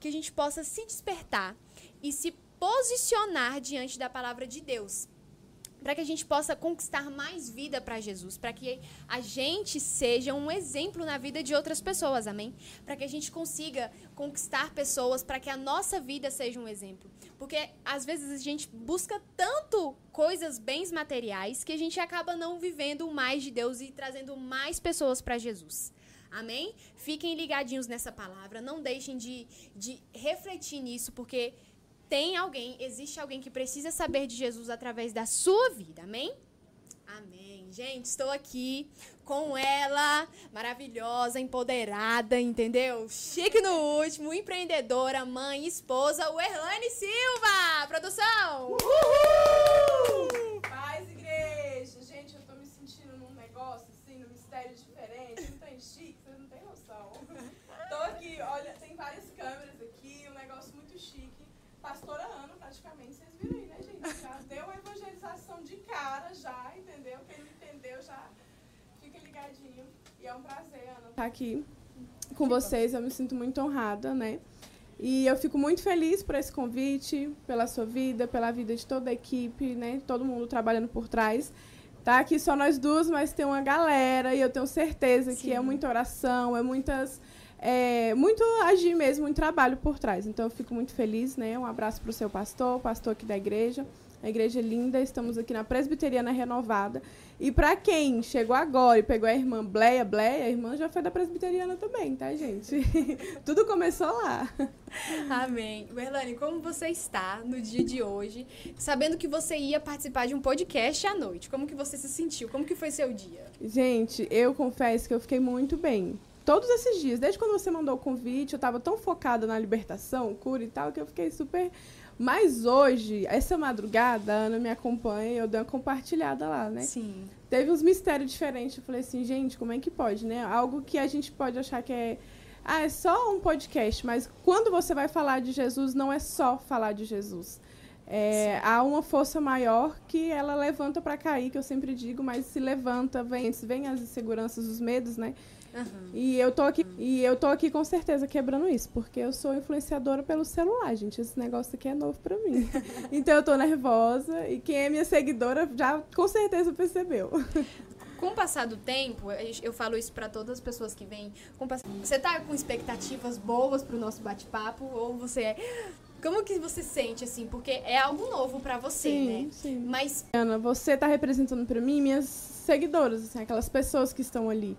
que a gente possa se despertar e se posicionar diante da palavra de Deus para que a gente possa conquistar mais vida para Jesus, para que a gente seja um exemplo na vida de outras pessoas, amém? Para que a gente consiga conquistar pessoas, para que a nossa vida seja um exemplo. Porque às vezes a gente busca tanto coisas, bens materiais, que a gente acaba não vivendo mais de Deus e trazendo mais pessoas para Jesus. Amém? Fiquem ligadinhos nessa palavra, não deixem de, de refletir nisso, porque tem alguém, existe alguém que precisa saber de Jesus através da sua vida. Amém? Amém. Gente, estou aqui com ela, maravilhosa, empoderada, entendeu? Chique no último, empreendedora, mãe, esposa, o Erlane Silva. Produção! Uhul! Paz, igreja. Gente, eu tô me sentindo num negócio assim, num mistério diferente, não tem chique, vocês não têm noção. Tô aqui, olha, tem várias câmeras aqui, um negócio muito chique pastora Ana, praticamente, vocês viram aí, né, gente? Já deu a evangelização de cara, já, entendeu? Quem não entendeu já fica ligadinho. E é um prazer, Ana, estar tá aqui com vocês. Eu me sinto muito honrada, né? E eu fico muito feliz por esse convite, pela sua vida, pela vida de toda a equipe, né? Todo mundo trabalhando por trás. Tá aqui só nós duas, mas tem uma galera e eu tenho certeza Sim. que é muita oração, é muitas é, muito agir mesmo, muito trabalho por trás. Então eu fico muito feliz, né? Um abraço para o seu pastor, pastor aqui da igreja. A igreja é linda, estamos aqui na Presbiteriana Renovada. E para quem chegou agora e pegou a irmã Bleia, Bleia, a irmã já foi da Presbiteriana também, tá, gente? Tudo começou lá. Amém. Merlane, como você está no dia de hoje, sabendo que você ia participar de um podcast à noite? Como que você se sentiu? Como que foi seu dia? Gente, eu confesso que eu fiquei muito bem todos esses dias, desde quando você mandou o convite, eu estava tão focada na libertação, cura e tal, que eu fiquei super. Mas hoje, essa madrugada, a Ana me acompanha e eu dei uma compartilhada lá, né? Sim. Teve uns mistérios diferentes. Eu falei assim, gente, como é que pode, né? Algo que a gente pode achar que é. Ah, é só um podcast, mas quando você vai falar de Jesus, não é só falar de Jesus. É, há uma força maior que ela levanta para cair, que eu sempre digo, mas se levanta, vem, vem as inseguranças, os medos, né? Uhum. E eu tô aqui e eu tô aqui com certeza quebrando isso, porque eu sou influenciadora pelo celular, gente. Esse negócio aqui é novo para mim. então eu tô nervosa e quem é minha seguidora já com certeza percebeu. Com o passar do tempo, eu falo isso para todas as pessoas que vêm. Você tá com expectativas boas pro nosso bate-papo ou você é como que você sente, assim? Porque é algo novo para você, sim, né? Sim. Mas. Ana, você tá representando para mim minhas seguidoras, assim, aquelas pessoas que estão ali.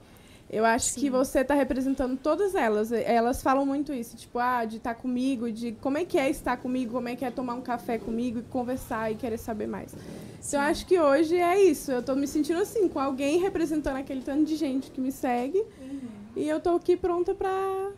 Eu acho Sim. que você está representando todas elas. Elas falam muito isso, tipo, ah, de estar tá comigo, de como é que é estar comigo, como é que é tomar um café comigo e conversar e querer saber mais. Sim. Então, eu acho que hoje é isso. Eu estou me sentindo assim, com alguém representando aquele tanto de gente que me segue. Uhum. E eu estou aqui pronta para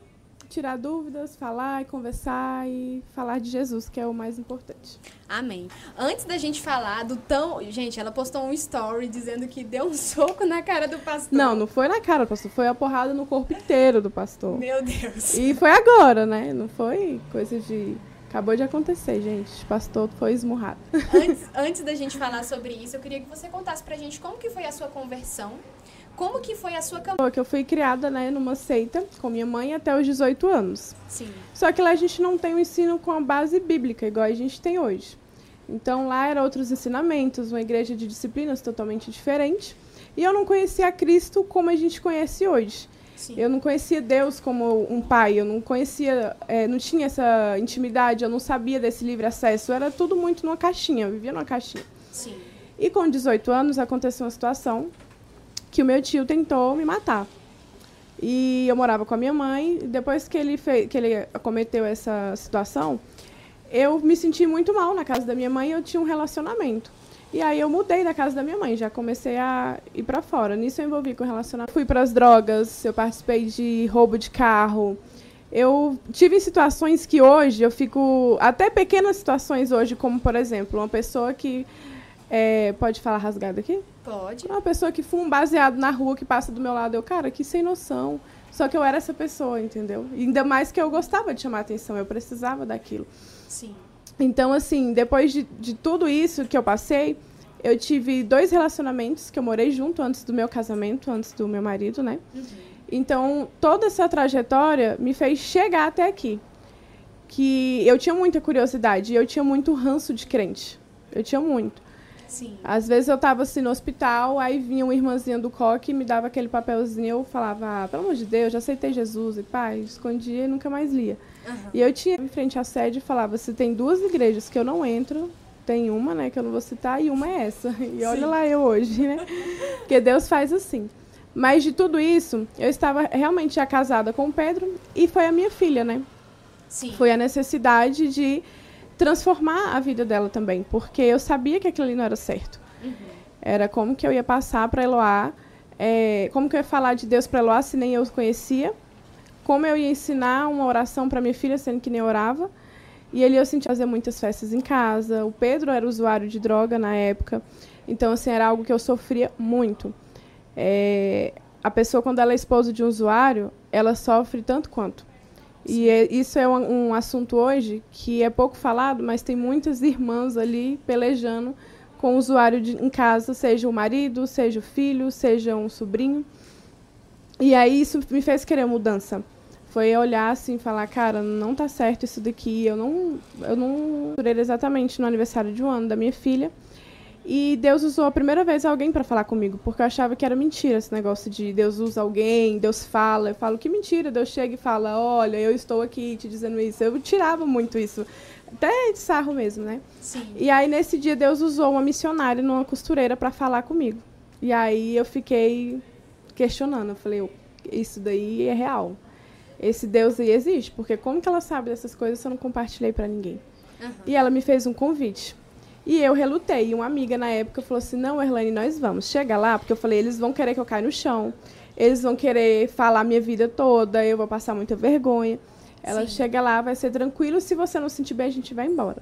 tirar dúvidas, falar e conversar e falar de Jesus, que é o mais importante. Amém. Antes da gente falar do tão. Gente, ela postou um story dizendo que deu um soco na cara do pastor. Não, não foi na cara do pastor, foi a porrada no corpo inteiro do pastor. Meu Deus. E foi agora, né? Não foi coisa de. Acabou de acontecer, gente. O pastor foi esmurrado. Antes, antes da gente falar sobre isso, eu queria que você contasse pra gente como que foi a sua conversão como que foi a sua campanha? Eu fui criada né, numa seita com minha mãe até os 18 anos. Sim. Só que lá a gente não tem o um ensino com a base bíblica, igual a gente tem hoje. Então lá eram outros ensinamentos, uma igreja de disciplinas totalmente diferente. E eu não conhecia Cristo como a gente conhece hoje. Sim. Eu não conhecia Deus como um pai, eu não conhecia, é, não tinha essa intimidade, eu não sabia desse livre acesso. Era tudo muito numa caixinha, eu vivia numa caixinha. Sim. E com 18 anos aconteceu uma situação que o meu tio tentou me matar. E eu morava com a minha mãe. Depois que ele, fez, que ele cometeu essa situação, eu me senti muito mal na casa da minha mãe. Eu tinha um relacionamento. E aí eu mudei da casa da minha mãe, já comecei a ir para fora. Nisso eu envolvi com relacionamento. Fui para as drogas, eu participei de roubo de carro. Eu tive situações que hoje eu fico até pequenas situações hoje, como por exemplo, uma pessoa que é, pode falar rasgado aqui? Pode. Uma pessoa que fuma um baseado na rua que passa do meu lado. Eu, cara, que sem noção. Só que eu era essa pessoa, entendeu? E ainda mais que eu gostava de chamar atenção, eu precisava daquilo. Sim. Então, assim, depois de, de tudo isso que eu passei, eu tive dois relacionamentos que eu morei junto antes do meu casamento, antes do meu marido, né? Uhum. Então, toda essa trajetória me fez chegar até aqui. que eu tinha muita curiosidade, eu tinha muito ranço de crente. Eu tinha muito. Sim. Às vezes eu tava assim no hospital, aí vinha uma irmãzinha do coque e me dava aquele papelzinho, eu falava, ah, pelo amor de Deus, já aceitei Jesus, e pai, escondia e nunca mais lia. Uhum. E eu tinha em frente à sede e falava, se tem duas igrejas que eu não entro, tem uma, né, que eu não vou citar, e uma é essa. E olha Sim. lá eu hoje, né? Porque Deus faz assim. Mas de tudo isso, eu estava realmente já casada com o Pedro e foi a minha filha, né? Sim. Foi a necessidade de transformar a vida dela também, porque eu sabia que aquilo ali não era certo. Uhum. Era como que eu ia passar para Eloá, é, como que eu ia falar de Deus para Eloá se nem eu conhecia, como eu ia ensinar uma oração para minha filha sendo que nem orava. E ele eu sentia fazer muitas festas em casa. O Pedro era usuário de droga na época, então assim era algo que eu sofria muito. É, a pessoa quando ela é esposa de um usuário, ela sofre tanto quanto. E é- isso é um, um assunto hoje que é pouco falado, mas tem muitas irmãs ali pelejando com o usuário de, em casa, seja o marido, seja o filho, seja um sobrinho. E aí isso me fez querer mudança. Foi olhar assim falar, cara, não tá certo isso daqui. Eu não, eu não exatamente no aniversário de um ano da minha filha. E Deus usou a primeira vez alguém para falar comigo, porque eu achava que era mentira esse negócio de Deus usa alguém, Deus fala. Eu falo que mentira, Deus chega e fala, olha, eu estou aqui te dizendo isso. Eu tirava muito isso, até de sarro mesmo, né? Sim. E aí nesse dia Deus usou uma missionária numa costureira para falar comigo. E aí eu fiquei questionando, eu falei, "Eu- isso daí é real. Esse Deus aí existe, porque como que ela sabe dessas coisas se eu não compartilhei para ninguém? Uhum. E ela me fez um convite. E eu relutei. E uma amiga na época falou assim: Não, Erlane, nós vamos. Chega lá, porque eu falei: eles vão querer que eu caia no chão. Eles vão querer falar minha vida toda. Eu vou passar muita vergonha. Ela Sim. chega lá, vai ser tranquilo. Se você não sentir bem, a gente vai embora.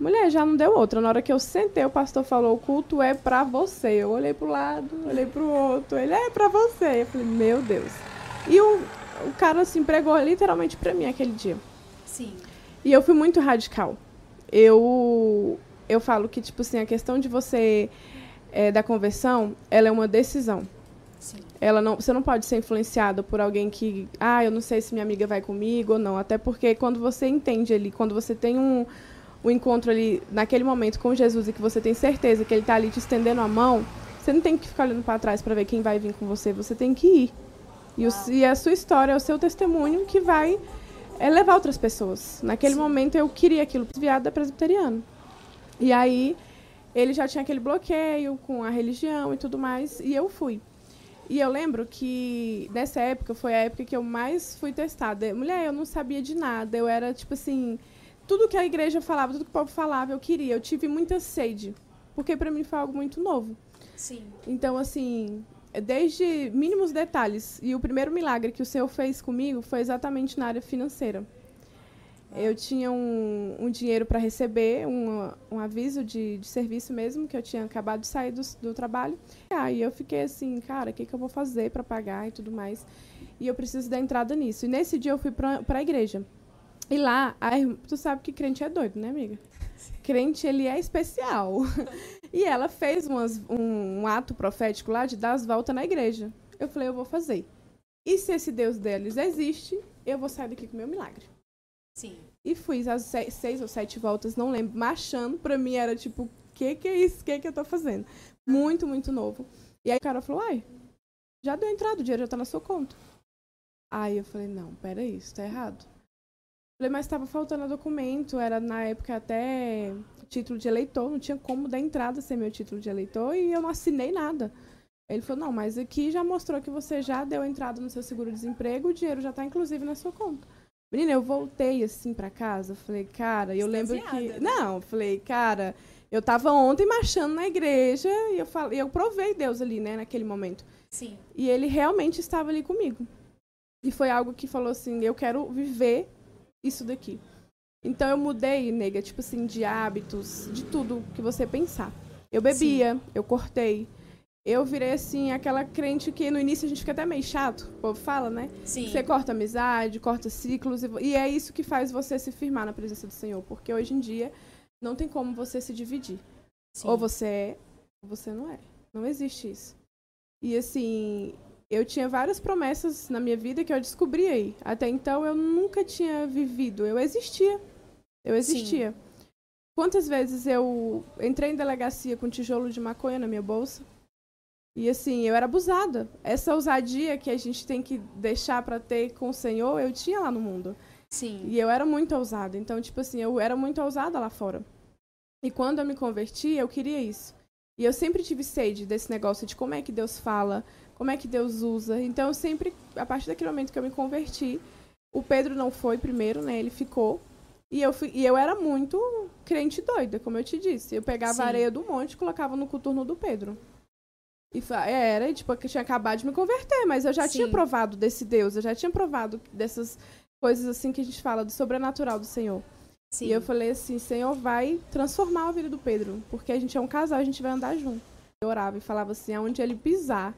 Mulher, já não deu outra. Na hora que eu sentei, o pastor falou: O culto é pra você. Eu olhei pro lado, olhei pro outro. Ele é pra você. Eu falei: Meu Deus. E o, o cara, assim, pregou literalmente pra mim aquele dia. Sim. E eu fui muito radical. Eu eu falo que tipo assim a questão de você é, da conversão, ela é uma decisão. Sim. Ela não, você não pode ser influenciada por alguém que, ah, eu não sei se minha amiga vai comigo ou não. Até porque quando você entende ali, quando você tem um, um encontro ali naquele momento com Jesus e que você tem certeza que ele está ali te estendendo a mão, você não tem que ficar olhando para trás para ver quem vai vir com você. Você tem que ir. E, o, e a sua história, é o seu testemunho que vai é, levar outras pessoas. Naquele Sim. momento eu queria aquilo, desviado da presbiteriana. E aí ele já tinha aquele bloqueio com a religião e tudo mais, e eu fui. E eu lembro que nessa época foi a época que eu mais fui testada. Mulher, eu não sabia de nada, eu era tipo assim, tudo que a igreja falava, tudo que o povo falava, eu queria. Eu tive muita sede, porque para mim foi algo muito novo. Sim. Então, assim, desde mínimos detalhes. E o primeiro milagre que o Senhor fez comigo foi exatamente na área financeira. Eu tinha um, um dinheiro para receber, um, um aviso de, de serviço mesmo, que eu tinha acabado de sair do, do trabalho. Aí eu fiquei assim, cara, o que, que eu vou fazer para pagar e tudo mais. E eu preciso dar entrada nisso. E nesse dia eu fui para a igreja. E lá, a tu sabe que crente é doido, né, amiga? Crente, ele é especial. E ela fez umas- um, um ato profético lá de dar as voltas na igreja. Eu falei, eu vou fazer. E se esse Deus deles existe, eu vou sair daqui com o meu milagre. Sim. E fiz as se- seis ou sete voltas, não lembro, marchando. Pra mim era tipo, o que que é isso? O que que eu tô fazendo? Muito, muito novo. E aí o cara falou, ai, já deu entrada, o dinheiro já tá na sua conta. Aí eu falei, não, peraí, isso tá errado. Falei, mas estava faltando documento, era na época até título de eleitor, não tinha como dar entrada sem meu título de eleitor e eu não assinei nada. Ele falou, não, mas aqui já mostrou que você já deu entrada no seu seguro-desemprego, o dinheiro já tá inclusive na sua conta. Menina, eu voltei assim pra casa, falei, cara, eu lembro que. Né? Não, falei, cara, eu tava ontem marchando na igreja e eu falei, eu provei Deus ali, né, naquele momento. Sim. E ele realmente estava ali comigo. E foi algo que falou assim: eu quero viver isso daqui. Então eu mudei, nega, tipo assim, de hábitos, de tudo que você pensar. Eu bebia, eu cortei. Eu virei assim, aquela crente que no início a gente fica até meio chato, o povo fala, né? Sim. Você corta amizade, corta ciclos, e é isso que faz você se firmar na presença do Senhor. Porque hoje em dia não tem como você se dividir. Sim. Ou você é, ou você não é. Não existe isso. E assim, eu tinha várias promessas na minha vida que eu descobri aí. Até então eu nunca tinha vivido, eu existia. Eu existia. Sim. Quantas vezes eu entrei em delegacia com tijolo de maconha na minha bolsa? E assim, eu era abusada. Essa ousadia que a gente tem que deixar para ter com o Senhor, eu tinha lá no mundo. Sim. E eu era muito ousada. Então, tipo assim, eu era muito ousada lá fora. E quando eu me converti, eu queria isso. E eu sempre tive sede desse negócio de como é que Deus fala, como é que Deus usa. Então, eu sempre, a partir daquele momento que eu me converti, o Pedro não foi primeiro, né? Ele ficou. E eu, fui, e eu era muito crente doida, como eu te disse. Eu pegava Sim. areia do monte e colocava no coturno do Pedro. E era, tipo, que eu tinha acabado de me converter, mas eu já Sim. tinha provado desse Deus, eu já tinha provado dessas coisas assim que a gente fala, do sobrenatural do Senhor. Sim. E eu falei assim, Senhor, vai transformar a vida do Pedro, porque a gente é um casal, a gente vai andar junto. Eu orava e falava assim, aonde ele pisar,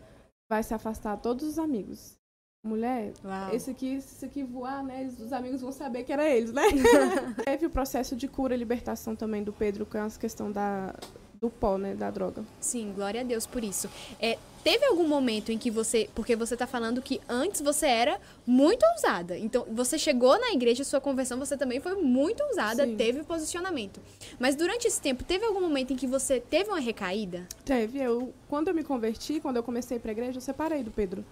vai se afastar todos os amigos. Mulher, Uau. esse aqui, esse aqui voar, né? Os amigos vão saber que era eles, né? Teve o processo de cura e libertação também do Pedro com essa questão da, do pó, né, da droga. Sim, glória a Deus por isso. É, teve algum momento em que você, porque você está falando que antes você era muito ousada. Então, você chegou na igreja, sua conversão, você também foi muito ousada, Sim. teve posicionamento. Mas durante esse tempo, teve algum momento em que você teve uma recaída? Teve. Eu, quando eu me converti, quando eu comecei para a igreja, eu separei do Pedro.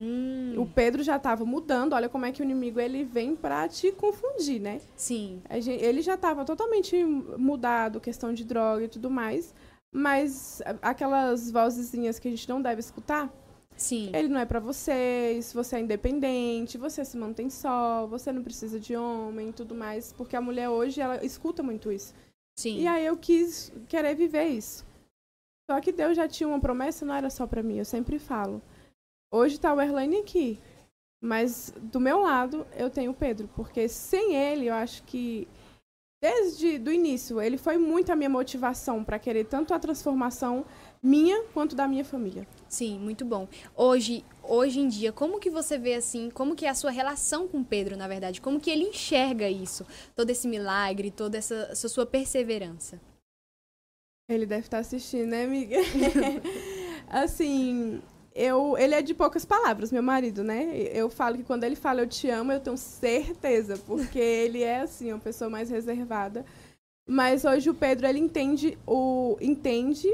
Hum. O Pedro já estava mudando. Olha como é que o inimigo ele vem para te confundir, né? Sim. Gente, ele já estava totalmente mudado, questão de droga e tudo mais. Mas aquelas vozezinhas que a gente não deve escutar. Sim. Ele não é para vocês, você é independente, você se mantém só, você não precisa de homem e tudo mais. Porque a mulher hoje, ela escuta muito isso. Sim. E aí eu quis querer viver isso. Só que Deus já tinha uma promessa, não era só para mim, eu sempre falo. Hoje está o Erlane aqui. Mas do meu lado eu tenho o Pedro, porque sem ele eu acho que desde do início ele foi muito a minha motivação para querer tanto a transformação minha quanto da minha família. Sim, muito bom. Hoje, hoje em dia, como que você vê assim, como que é a sua relação com Pedro, na verdade? Como que ele enxerga isso? Todo esse milagre, toda essa, essa sua perseverança? Ele deve estar assistindo, né, amiga? assim, eu, ele é de poucas palavras, meu marido, né? Eu falo que quando ele fala eu te amo, eu tenho certeza, porque ele é assim, uma pessoa mais reservada. Mas hoje o Pedro ele entende o entende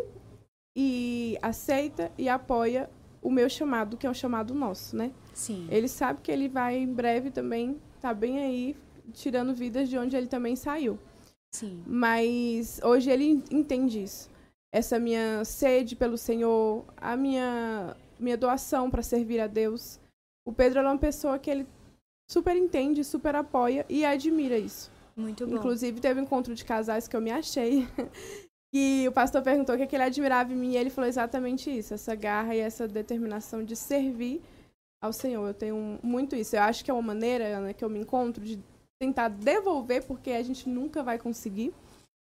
e aceita e apoia o meu chamado, que é um chamado nosso, né? Sim. Ele sabe que ele vai em breve também tá bem aí tirando vidas de onde ele também saiu. Sim. Mas hoje ele entende isso. Essa minha sede pelo Senhor, a minha minha doação para servir a Deus. O Pedro é uma pessoa que ele super entende, super apoia e admira isso. Muito bom. Inclusive, teve um encontro de casais que eu me achei. e o pastor perguntou o que, é que ele admirava em mim e ele falou exatamente isso: essa garra e essa determinação de servir ao Senhor. Eu tenho muito isso. Eu acho que é uma maneira Ana, que eu me encontro de tentar devolver, porque a gente nunca vai conseguir.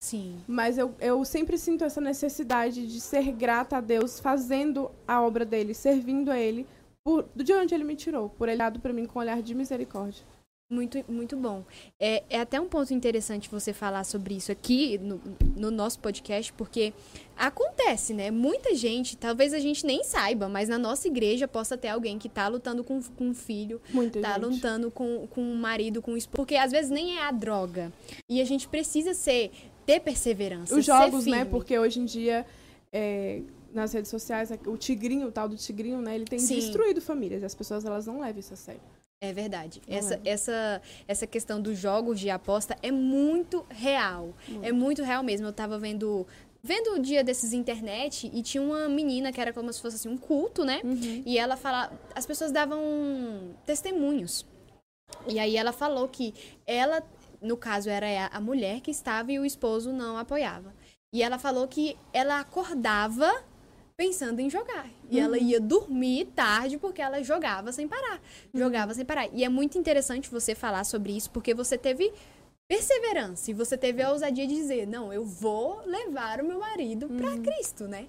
Sim. Mas eu, eu sempre sinto essa necessidade de ser grata a Deus fazendo a obra dele, servindo a ele, por, de onde ele me tirou, por ele dado para mim com um olhar de misericórdia. Muito, muito bom. É, é até um ponto interessante você falar sobre isso aqui no, no nosso podcast, porque acontece, né? Muita gente, talvez a gente nem saiba, mas na nossa igreja possa ter alguém que tá lutando com, com um filho, Muita tá gente. lutando com, com um marido, com um esposo, porque às vezes nem é a droga. E a gente precisa ser ter perseverança. Os jogos, né? Porque hoje em dia, é, nas redes sociais, o tigrinho, o tal do tigrinho, né? Ele tem Sim. destruído famílias. As pessoas elas não levam isso a sério. É verdade. essa, essa, essa questão dos jogos de aposta é muito real. Muito. É muito real mesmo. Eu tava vendo vendo o dia desses internet e tinha uma menina que era como se fosse assim, um culto, né? Uhum. E ela fala, as pessoas davam testemunhos. E aí ela falou que ela no caso era a mulher que estava e o esposo não apoiava. E ela falou que ela acordava pensando em jogar. E uhum. ela ia dormir tarde porque ela jogava sem parar. Uhum. Jogava sem parar. E é muito interessante você falar sobre isso porque você teve perseverança e você teve a ousadia de dizer: "Não, eu vou levar o meu marido uhum. para Cristo", né?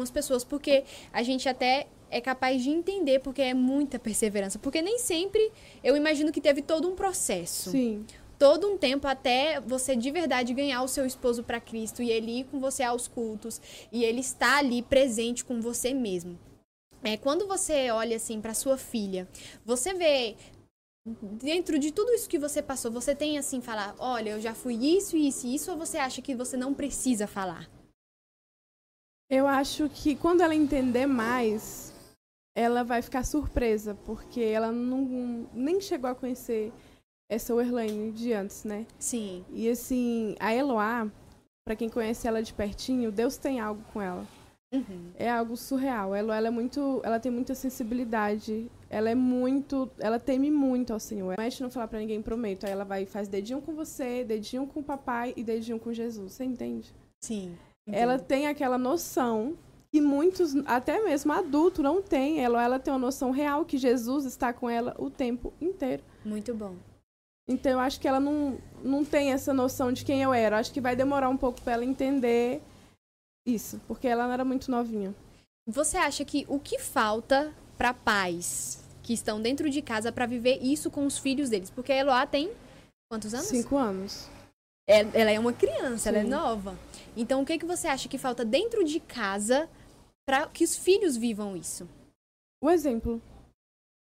As pessoas porque a gente até é capaz de entender porque é muita perseverança, porque nem sempre eu imagino que teve todo um processo. Sim todo um tempo até você de verdade ganhar o seu esposo para Cristo e ele ir com você aos cultos e ele estar ali presente com você mesmo. É, quando você olha assim para sua filha, você vê dentro de tudo isso que você passou, você tem assim falar, olha, eu já fui isso, isso e isso, ou você acha que você não precisa falar? Eu acho que quando ela entender mais, ela vai ficar surpresa, porque ela não nem chegou a conhecer essa Werlaine de antes, né? Sim. E assim, a Eloá, para quem conhece ela de pertinho, Deus tem algo com ela. Uhum. É algo surreal. Ela, ela é muito, ela tem muita sensibilidade. Ela é muito, ela teme muito ao Senhor. Promete não falar para ninguém, prometo. Aí ela vai e faz dedinho com você, dedinho com o papai e dedinho com Jesus. Você entende? Sim. Ela entendo. tem aquela noção que muitos, até mesmo adulto, não tem. Ela, ela tem uma noção real que Jesus está com ela o tempo inteiro. Muito bom. Então eu acho que ela não, não tem essa noção de quem eu era. Acho que vai demorar um pouco para ela entender isso, porque ela não era muito novinha. Você acha que o que falta para pais que estão dentro de casa para viver isso com os filhos deles? Porque a Eloá tem quantos anos? Cinco anos. É- ela é uma criança, ela é Sim. nova. Então, o que, que você acha que falta dentro de casa para que os filhos vivam isso? O exemplo.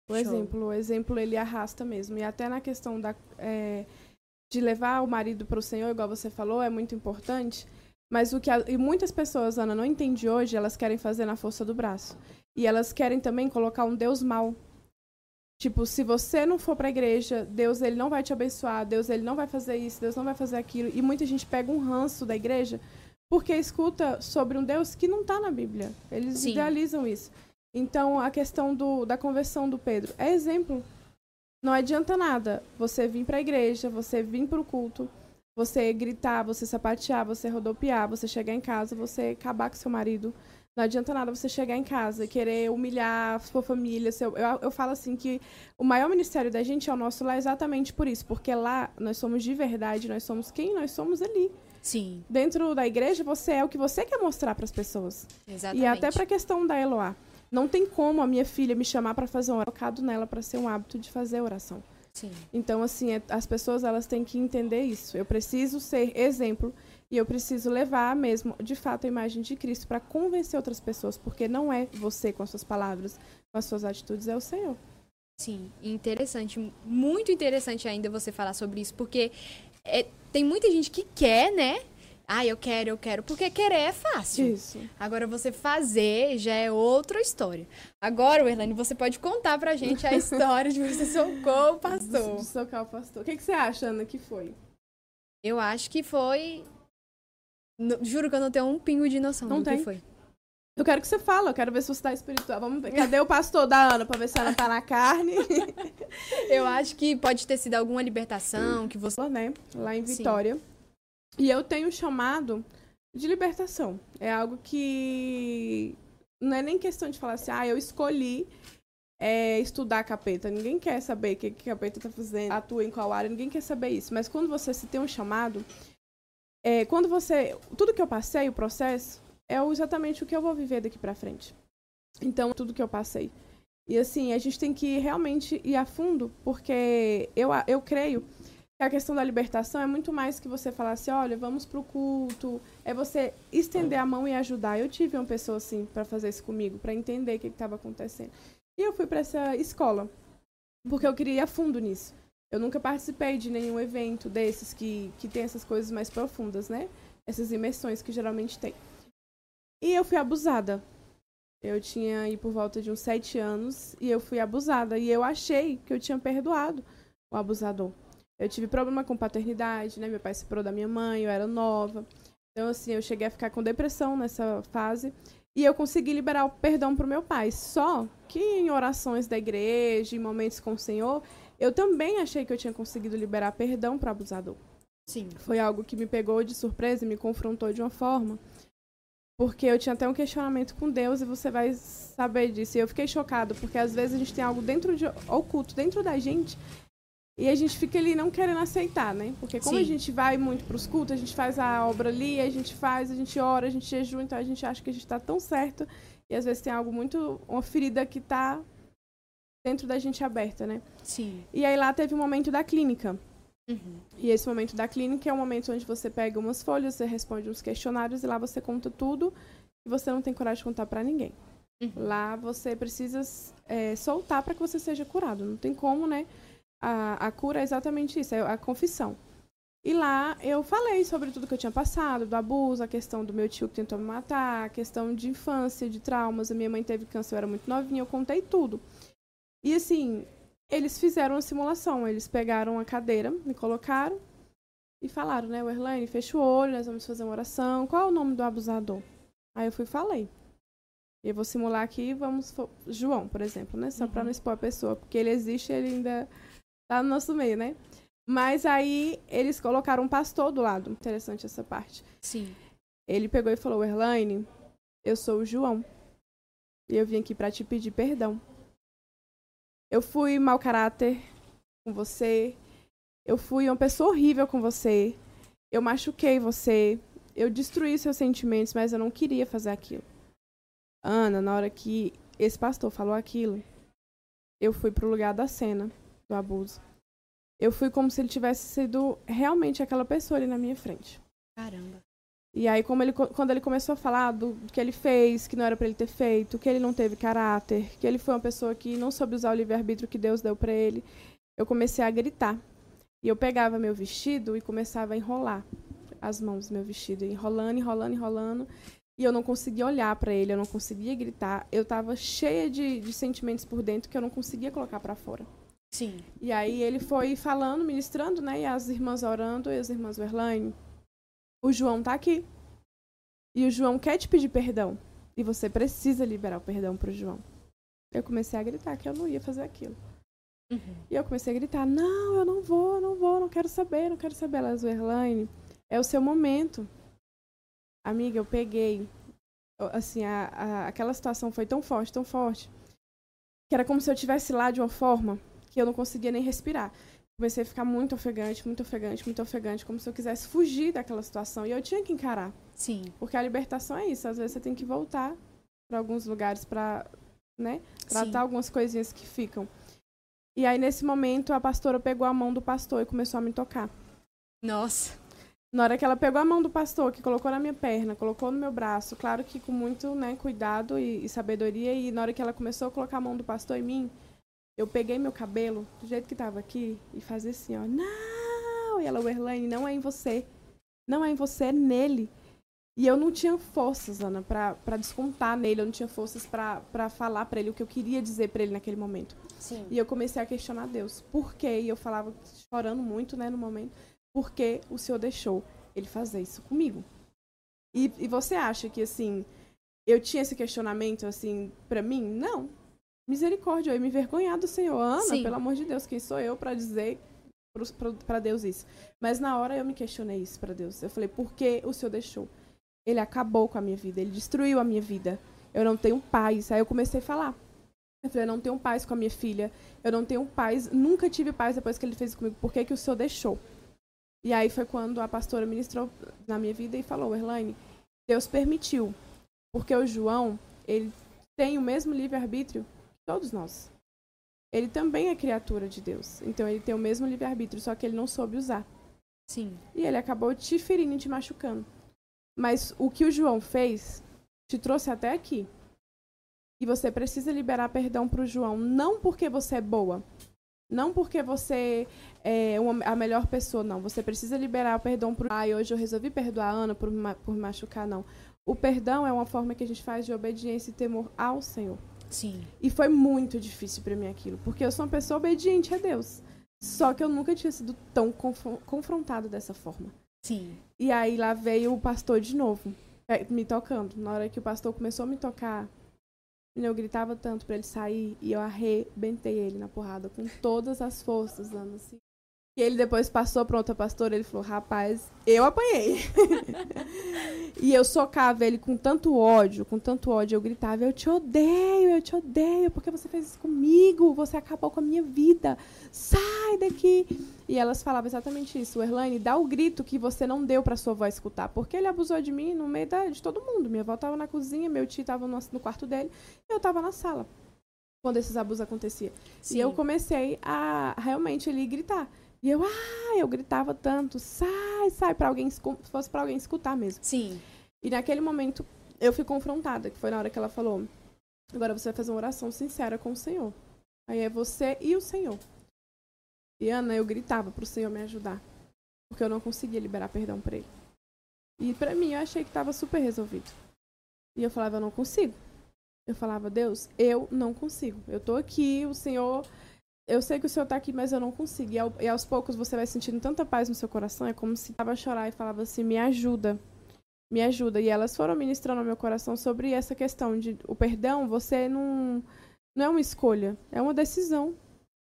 O Show. exemplo. O exemplo ele arrasta mesmo. E até na questão da, é, de levar o marido para o Senhor, igual você falou, é muito importante. Mas o que a- e muitas pessoas, Ana, não entendem hoje, elas querem fazer na força do braço. E elas querem também colocar um Deus mau. Tipo, se você não for para a igreja, Deus ele não vai te abençoar, Deus ele não vai fazer isso, Deus não vai fazer aquilo. E muita gente pega um ranço da igreja porque escuta sobre um Deus que não está na Bíblia. Eles Sim. idealizam isso. Então, a questão do, da conversão do Pedro é exemplo. Não adianta nada você vir para a igreja, você vir para o culto, você gritar, você sapatear, você rodopiar, você chegar em casa, você acabar com seu marido. Não adianta nada você chegar em casa e querer humilhar a sua família. Seu... Eu, eu falo assim que o maior ministério da gente é o nosso lá exatamente por isso. Porque lá nós somos de verdade, nós somos quem nós somos ali. Sim, Dentro da igreja, você é o que você quer mostrar para as pessoas. exatamente. E até para a questão da Eloá. Não tem como a minha filha me chamar para fazer um focado nela para ser um hábito de fazer oração. Sim. Então, assim, é- as pessoas elas têm que entender isso. Eu preciso ser exemplo e eu preciso levar mesmo, de fato, a imagem de Cristo para convencer outras pessoas, porque não é você com as suas palavras, com as suas atitudes, é o Senhor. Sim, interessante, muito interessante ainda você falar sobre isso, porque é, tem muita gente que quer, né? Ah, eu quero, eu quero, porque querer é fácil. Isso. Agora você fazer já é outra história. Agora, Erlane, você pode contar pra gente a história de você socou o pastor. De socar o pastor. O que, que você acha, Ana, que foi? Eu acho que foi. Juro que eu não tenho um pingo de noção Não do tem. que foi. Eu quero que você fale, eu quero ver se você tá espiritual. Vamos ver. Cadê o pastor da Ana pra ver se ela tá na carne? Eu acho que pode ter sido alguma libertação que você. né? Lá em Sim. E eu tenho chamado de libertação. É algo que não é nem questão de falar assim, ah, eu escolhi é, estudar capeta. Ninguém quer saber o que, que capeta tá fazendo, atua em qual área, ninguém quer saber isso. Mas quando você se tem um chamado, é, quando você. Tudo que eu passei, o processo, é exatamente o que eu vou viver daqui pra frente. Então, tudo que eu passei. E assim, a gente tem que realmente ir a fundo, porque eu, a- eu creio a questão da libertação é muito mais que você falar assim, olha, vamos pro culto, é você estender a mão e ajudar. Eu tive uma pessoa assim para fazer isso comigo, para entender o que estava acontecendo. E eu fui para essa escola, porque eu queria ir a fundo nisso. Eu nunca participei de nenhum evento desses que, que tem essas coisas mais profundas, né? Essas imersões que geralmente tem. E eu fui abusada. Eu tinha aí por volta de uns sete anos e eu fui abusada. E eu achei que eu tinha perdoado o abusador. Eu tive problema com paternidade, né? Meu pai se separou da minha mãe, eu era nova. Então, assim, eu cheguei a ficar com depressão nessa fase. E eu consegui liberar o perdão pro meu pai. Só que em orações da igreja, em momentos com o Senhor, eu também achei que eu tinha conseguido liberar perdão pro abusador. Sim. Foi algo que me pegou de surpresa e me confrontou de uma forma. Porque eu tinha até um questionamento com Deus e você vai saber disso. E eu fiquei chocado, porque às vezes a gente tem algo dentro de oculto, dentro da gente, e a gente fica ali não querendo aceitar, né? Porque como a Sim. gente vai muito pros cultos, a gente faz a obra ali, a gente faz, a gente ora, a gente jejua, então a gente acha que a gente tá tão certo. E às vezes tem algo muito. uma ferida que tá dentro da gente aberta, né? Sim. E aí lá teve um momento da clínica. Uhum. E esse momento da clínica é um momento onde você pega umas folhas, você responde uns questionários e lá você conta tudo e você não tem coragem de contar pra ninguém. Uhum. Lá você precisa é, soltar para que você seja curado. Não tem como, né? A, a cura é exatamente isso, é a confissão. E lá eu falei sobre tudo que eu tinha passado, do abuso, a questão do meu tio que tentou me matar, a questão de infância, de traumas. A minha mãe teve câncer, eu era muito novinha, eu contei tudo. E assim, eles fizeram uma simulação. Eles pegaram a cadeira, me colocaram e falaram, né, Erlaine, fecha o olho, nós vamos fazer uma oração. Qual é o nome do abusador? Aí eu fui e falei. Eu vou simular aqui, vamos. João, por exemplo, né? Só uhum. para não expor a pessoa, porque ele existe, ele ainda tá no nosso meio, né? Mas aí eles colocaram um pastor do lado. Interessante essa parte. Sim. Ele pegou e falou: Erlaine, eu sou o João. E eu vim aqui para te pedir perdão. Eu fui mau caráter com você. Eu fui uma pessoa horrível com você. Eu machuquei você. Eu destruí seus sentimentos, mas eu não queria fazer aquilo. Ana, na hora que esse pastor falou aquilo, eu fui pro lugar da cena do abuso. Eu fui como se ele tivesse sido realmente aquela pessoa ali na minha frente. Caramba. E aí, como ele, quando ele começou a falar do, do que ele fez, que não era para ele ter feito, que ele não teve caráter, que ele foi uma pessoa que não soube usar o livre-arbítrio que Deus deu para ele, eu comecei a gritar. E eu pegava meu vestido e começava a enrolar as mãos do meu vestido, enrolando, enrolando, enrolando. E eu não conseguia olhar para ele, eu não conseguia gritar. Eu estava cheia de, de sentimentos por dentro que eu não conseguia colocar para fora. Sim. E aí ele foi falando, ministrando, né? E as irmãs orando, e as irmãs Verlaine. O João tá aqui. E o João quer te pedir perdão. E você precisa liberar o perdão pro João. Eu comecei a gritar que eu não ia fazer aquilo. Uhum. E eu comecei a gritar: Não, eu não vou, não vou, não quero saber, não quero saber. Elas, Verlaine, é o seu momento. Amiga, eu peguei. Assim, a, a, aquela situação foi tão forte, tão forte, que era como se eu estivesse lá de uma forma que eu não conseguia nem respirar. Comecei a ficar muito ofegante, muito ofegante, muito ofegante, como se eu quisesse fugir daquela situação. E eu tinha que encarar. Sim. Porque a libertação é isso. Às vezes você tem que voltar para alguns lugares para, né, tratar Sim. algumas coisinhas que ficam. E aí, nesse momento, a pastora pegou a mão do pastor e começou a me tocar. Nossa. Na hora que ela pegou a mão do pastor, que colocou na minha perna, colocou no meu braço, claro que com muito né, cuidado e, e sabedoria, e na hora que ela começou a colocar a mão do pastor em mim, eu peguei meu cabelo, do jeito que tava aqui, e fazia assim, ó, não! E ela, Werlaine, não é em você. Não é em você, é nele. E eu não tinha forças, Ana, para descontar nele, eu não tinha forças para falar para ele o que eu queria dizer para ele naquele momento. Sim. E eu comecei a questionar Deus. Por quê? E eu falava, chorando muito, né, no momento porque o Senhor deixou ele fazer isso comigo. E, e você acha que, assim, eu tinha esse questionamento, assim, para mim? Não. Misericórdia, eu ia me envergonhar do Senhor. Ana, Sim. pelo amor de Deus, quem sou eu para dizer para Deus isso? Mas na hora eu me questionei isso para Deus. Eu falei, por que o Senhor deixou? Ele acabou com a minha vida, ele destruiu a minha vida. Eu não tenho paz. Aí eu comecei a falar. Eu falei, eu não tenho paz com a minha filha. Eu não tenho paz, nunca tive paz depois que ele fez comigo. Por que, que o Senhor deixou? E aí foi quando a pastora ministrou na minha vida e falou, Erlaine, Deus permitiu. Porque o João, ele tem o mesmo livre-arbítrio todos nós. Ele também é criatura de Deus. Então ele tem o mesmo livre-arbítrio, só que ele não soube usar. Sim. E ele acabou te ferindo e te machucando. Mas o que o João fez te trouxe até aqui. E você precisa liberar perdão para o João, não porque você é boa, não porque você é uma, a melhor pessoa, não. Você precisa liberar o perdão por. Ai, hoje eu resolvi perdoar a Ana por, por me machucar, não. O perdão é uma forma que a gente faz de obediência e temor ao Senhor. Sim. E foi muito difícil para mim aquilo, porque eu sou uma pessoa obediente a Deus. Só que eu nunca tinha sido tão conf confrontado dessa forma. Sim. E aí lá veio o pastor de novo, é, me tocando. Na hora que o pastor começou a me tocar, eu gritava tanto para ele sair e eu arrebentei ele na porrada com todas as forças, dando assim. E ele depois passou para outra pastora, ele falou: "Rapaz, eu apanhei". e eu socava ele com tanto ódio, com tanto ódio, eu gritava: "Eu te odeio, eu te odeio, porque você fez isso comigo? Você acabou com a minha vida. Sai daqui". E elas falavam exatamente isso: "Erlane, dá o grito que você não deu para sua avó escutar, porque ele abusou de mim no meio da, de todo mundo. Minha avó estava na cozinha, meu tio estava no, no quarto dele, eu estava na sala." Quando esses abusos aconteciam. Sim. E eu comecei a realmente ali gritar. E eu, ah, eu gritava tanto, sai, sai, para alguém, se fosse para alguém escutar mesmo. Sim. E naquele momento eu fui confrontada, que foi na hora que ela falou: Agora você vai fazer uma oração sincera com o Senhor. Aí é você e o Senhor. E Ana, eu gritava pro Senhor me ajudar. Porque eu não conseguia liberar perdão para ele. E para mim eu achei que estava super resolvido. E eu falava, eu não consigo. Eu falava, Deus, eu não consigo. Eu tô aqui, o Senhor. Eu sei que o Senhor tá aqui, mas eu não consigo. E, ao, e aos poucos você vai sentindo tanta paz no seu coração. É como se tava a chorar e falava assim: me ajuda. Me ajuda. E elas foram ministrando ao meu coração sobre essa questão de o perdão. Você não. Não é uma escolha, é uma decisão.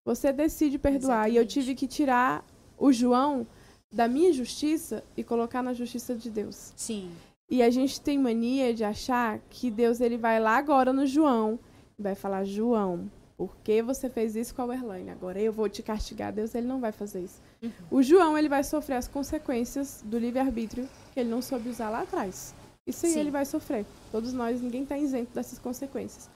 Você decide perdoar. Exatamente. E eu tive que tirar o João da minha justiça e colocar na justiça de Deus. Sim. E a gente tem mania de achar que Deus ele vai lá agora no João e vai falar: João, por que você fez isso com a Erlaine? Agora eu vou te castigar. Deus ele não vai fazer isso. Uhum. O João ele vai sofrer as consequências do livre-arbítrio que ele não soube usar lá atrás. Isso aí Sim. ele vai sofrer. Todos nós, ninguém está isento dessas consequências.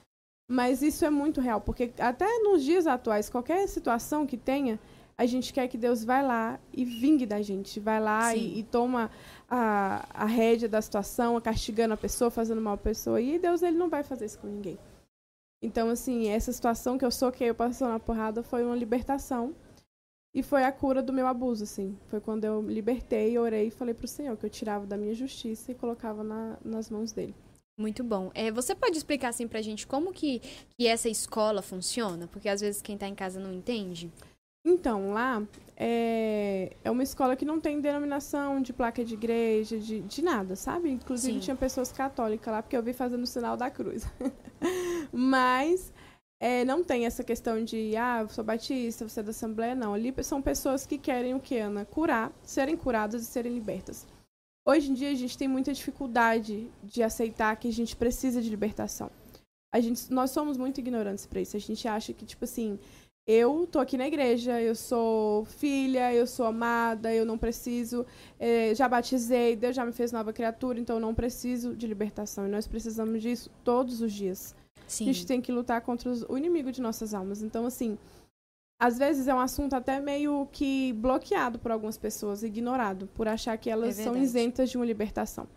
Mas isso é muito real, porque até nos dias atuais, qualquer situação que tenha, a gente quer que Deus vá lá e vingue da gente, vai lá e, e, toma a, a rédea da situação, castigando a pessoa, fazendo mal à pessoa. E Deus ele não vai fazer isso com ninguém. Então, assim, essa situação que eu soquei, eu passando a porrada, foi uma libertação. E foi a cura do meu abuso, assim. Foi quando eu libertei, orei e falei pro Senhor que eu tirava da minha justiça e colocava na, nas mãos dele. Muito bom. É, você pode explicar assim pra gente como que, que essa escola funciona? Porque às vezes quem tá em casa não entende. Então, lá é, é uma escola que não tem denominação de placa de igreja, de, de nada, sabe? Inclusive Sim. tinha pessoas católicas lá, porque eu vi fazendo o sinal da cruz. Mas é, não tem essa questão de, ah, eu sou batista, você é da Assembleia, não. Ali são pessoas que querem o que, Ana? Curar, serem curadas e serem libertas. Hoje em dia a gente tem muita dificuldade de aceitar que a gente precisa de libertação. A gente, nós somos muito ignorantes para isso. A gente acha que, tipo assim, eu tô aqui na igreja, eu sou filha, eu sou amada, eu não preciso, é, já batizei, Deus já me fez nova criatura, então eu não preciso de libertação. E nós precisamos disso todos os dias. Sim. A gente tem que lutar contra os, o inimigo de nossas almas. Então, assim, às vezes é um assunto até meio que bloqueado por algumas pessoas, ignorado, por achar que elas é são isentas de uma libertação.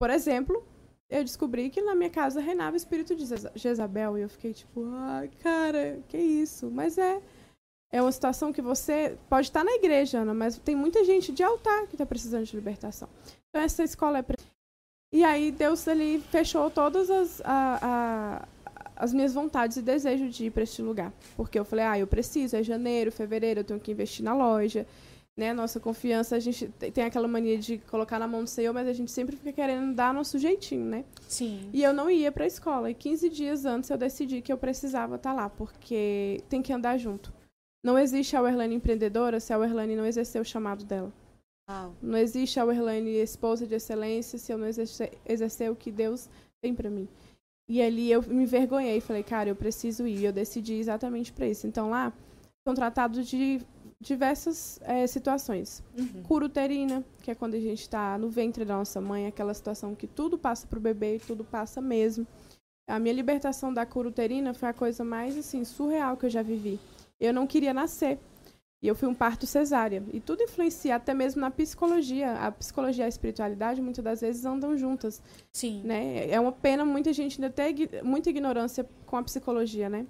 Por exemplo, eu descobri que na minha casa reinava o espírito de Jezabel. E eu fiquei tipo, ah, cara, que isso? Mas é. É uma situação que você pode estar na igreja, Ana, mas tem muita gente de altar que está precisando de libertação. Então, essa escola é. E aí, Deus ali fechou todas as, a, a, as minhas vontades e desejos de ir para este lugar. Porque eu falei, ah, eu preciso, é janeiro, fevereiro, eu tenho que investir na loja né, nossa confiança, a gente tem aquela mania de colocar na mão do Senhor, mas a gente sempre fica querendo dar nosso jeitinho, né? Sim. E eu não ia para a escola. E 15 dias antes eu decidi que eu precisava estar tá lá, porque tem que andar junto. Não existe a Werlane empreendedora se a Werlane não exercer o chamado dela. Wow. Não existe a Werlane esposa de excelência se eu não exercer, exercer o que Deus tem para mim. E ali eu me envergonhei e falei, cara, eu preciso ir. E eu decidi exatamente para isso. Então lá são tratados de diversas é, situações. Uhum. Cura uterina, que é quando a gente está no ventre da nossa mãe, aquela situação que tudo passa para o bebê e tudo passa mesmo. A minha libertação da cura uterina foi a coisa mais assim surreal que eu já vivi. Eu não queria nascer. E eu fui um parto cesárea. E tudo influencia, até mesmo na psicologia. A psicologia e a espiritualidade muitas das vezes andam juntas. Sim. Né? É uma pena muita gente ainda ter muita ignorância com a psicologia, né?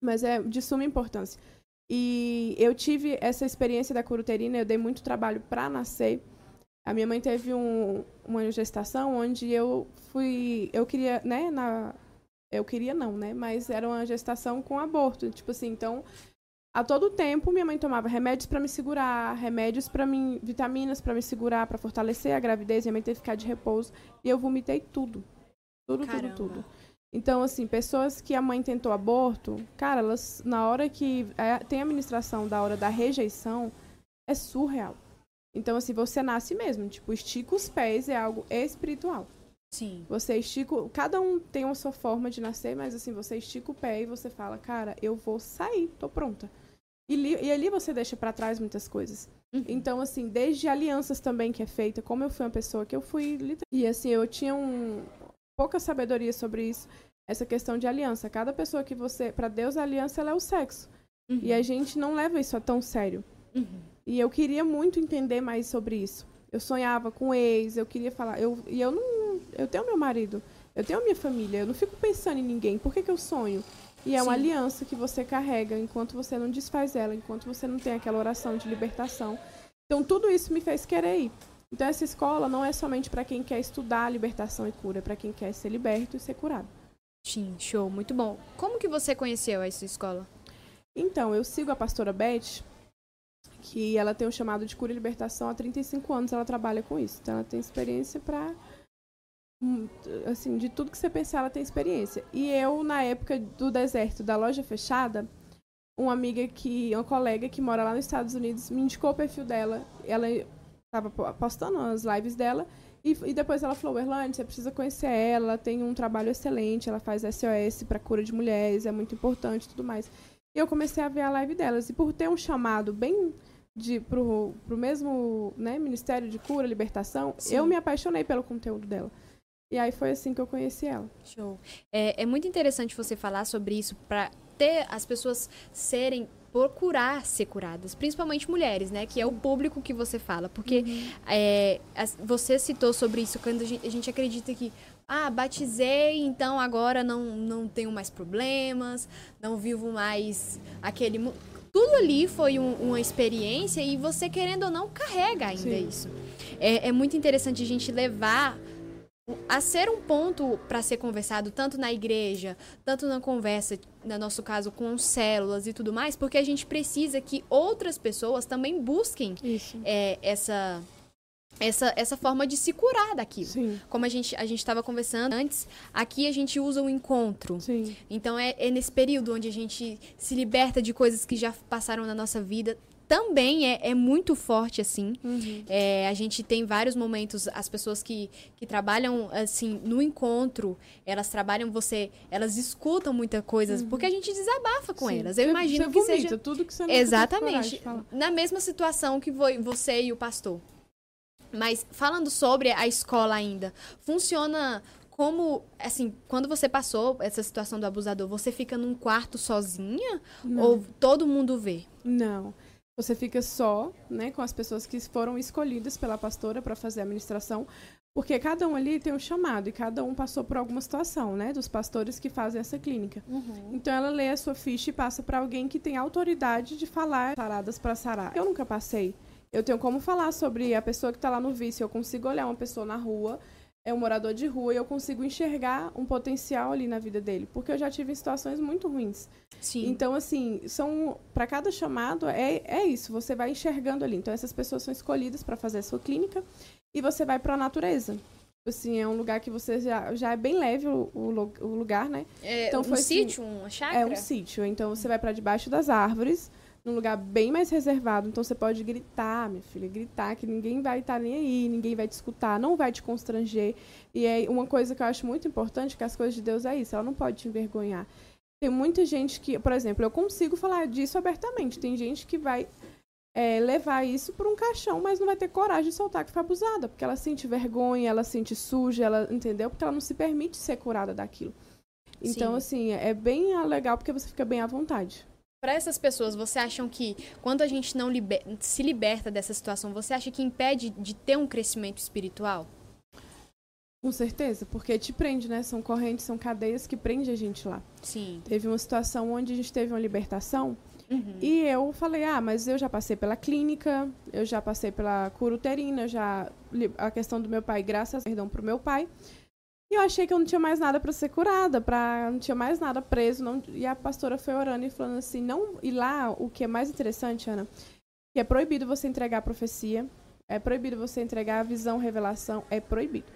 Mas é de suma importância. E eu tive essa experiência da curuterina, eu dei muito trabalho para nascer. A minha mãe teve um, uma gestação onde eu fui, eu queria, né, na eu queria não, né, mas era uma gestação com aborto, tipo assim, então a todo tempo minha mãe tomava remédios para me segurar, remédios para mim, vitaminas para me segurar, para fortalecer a gravidez, minha mãe teve que ficar de repouso e eu vomitei tudo. Tudo, Caramba. tudo, tudo. Então, assim, pessoas que a mãe tentou aborto, cara, elas, na hora que é, tem a administração da hora da rejeição, é surreal. Então, assim, você nasce mesmo, tipo, estica os pés, é algo espiritual. Sim. Você estica, cada um tem a sua forma de nascer, mas assim, você estica o pé e você fala, cara, eu vou sair, tô pronta. E, e ali você deixa para trás muitas coisas. Uhum. Então, assim, desde alianças também que é feita, como eu fui uma pessoa que eu fui. E assim, eu tinha um, pouca sabedoria sobre isso essa questão de aliança. Cada pessoa que você. Para Deus, a aliança é o sexo. Uhum. E a gente não leva isso a tão sério. Uhum. E eu queria muito entender mais sobre isso. Eu sonhava com ex, eu queria falar. Eu, e eu não. Eu tenho meu marido. Eu tenho minha família, eu não fico pensando em ninguém. Por que, que eu sonho? E é uma Sim. aliança que você carrega enquanto você não desfaz ela, enquanto você não tem aquela oração de libertação. Então, tudo isso me fez querer ir. Então, essa escola não é somente para quem quer estudar libertação e cura, é para quem quer ser liberto e ser curado. Sim, show, muito bom. Como que você conheceu essa escola? Então, eu sigo a pastora Beth, que ela tem um chamado de cura e libertação há 35 anos, ela trabalha com isso. Então, ela tem experiência para assim, de tudo que você pensar, ela tem experiência. E eu, na época do deserto da loja fechada, uma amiga que, uma colega que mora lá nos Estados Unidos, me indicou o perfil dela. Ela estava postando as lives dela. E, e depois ela falou, Erlane, você precisa conhecer ela, ela tem um trabalho excelente, ela faz SOS para cura de mulheres, é muito importante e tudo mais. E eu comecei a ver a live delas. E por ter um chamado bem de, pro, pro mesmo né, Ministério de Cura, Libertação, Sim. eu me apaixonei pelo conteúdo dela. E aí foi assim que eu conheci ela. Show. É, é muito interessante você falar sobre isso para ter as pessoas serem procurar ser curadas, principalmente mulheres, né? Que é o público que você fala, porque é, as- você citou sobre isso quando a gente, a gente acredita que ah, batizei, então agora não não tenho mais problemas, não vivo mais aquele tudo ali foi um- uma experiência e você querendo ou não carrega ainda Sim. isso. É, é muito interessante a gente levar a ser um ponto para ser conversado tanto na igreja, tanto na conversa, no nosso caso com células e tudo mais, porque a gente precisa que outras pessoas também busquem é, essa, essa, essa forma de se curar daquilo. Sim, Como a gente a gente estava conversando antes, aqui a gente usa o encontro. sim. Então é, é nesse período onde a gente se liberta de coisas que já passaram na nossa vida. Também é, é muito forte assim. Uhum. É, a gente tem vários momentos, as pessoas que, que trabalham assim no encontro, elas trabalham você, elas escutam muita coisa, porque a gente desabafa com Uhum. Sim. elas. Eu Você- imagino você que vomita seja tudo que você não exatamente na mesma situação que foi você e o pastor. Mas falando sobre a escola ainda, funciona como, assim, quando você passou essa situação do abusador, você fica num quarto sozinha Não. ou todo mundo vê? Não. Você fica só, né, com as pessoas que foram escolhidas pela pastora para fazer a administração, porque cada um ali tem um chamado e cada um passou por alguma situação, né, dos pastores que fazem essa clínica. Então ela lê a sua ficha e passa para alguém que tem autoridade de falar saradas para sarar. Eu nunca passei. Eu tenho como falar sobre a pessoa que está lá no vício. Eu consigo olhar uma pessoa na rua, é um morador de rua, e eu consigo enxergar um potencial ali na vida dele, porque eu já tive situações muito ruins. Sim. Então, assim, são para cada chamado é, é isso, você vai enxergando ali. Então, essas pessoas são escolhidas para fazer a sua clínica e você vai para a natureza. Assim, é um lugar que você já, já é bem leve o, o, o lugar, né? é, então um foi assim, sítio, uma chácara? É um sítio. Então, você vai para debaixo das árvores, num lugar bem mais reservado. Então, você pode gritar, minha filha, gritar, que ninguém vai estar nem aí, ninguém vai te escutar, não vai te constranger. E é uma coisa que eu acho muito importante, que as coisas de Deus é isso, ela não pode te envergonhar. Tem muita gente que, por exemplo, eu consigo falar disso abertamente. Tem gente que vai é, levar isso para um caixão, mas não vai ter coragem de soltar que foi abusada, porque ela sente vergonha, ela sente suja, ela entendeu? Porque ela não se permite ser curada daquilo. Então, Sim. assim, é bem legal porque você fica bem à vontade. Para essas pessoas, você acham que quando a gente não liber- se liberta dessa situação, você acha que impede de ter um crescimento espiritual? Com certeza, porque te prende, né? São correntes, são cadeias que prendem a gente lá. Sim. Teve uma situação onde a gente teve uma libertação Uhum. E eu falei, ah, mas eu já passei pela clínica, eu já passei pela cura uterina, eu já a questão do meu pai, graças perdão pro meu pai. E eu achei que eu não tinha mais nada para ser curada, para não tinha mais nada preso, não, e a pastora foi orando e falando assim, não, e lá o que é mais interessante, Ana, que é proibido você entregar a profecia, é proibido você entregar a visão, revelação, é proibido.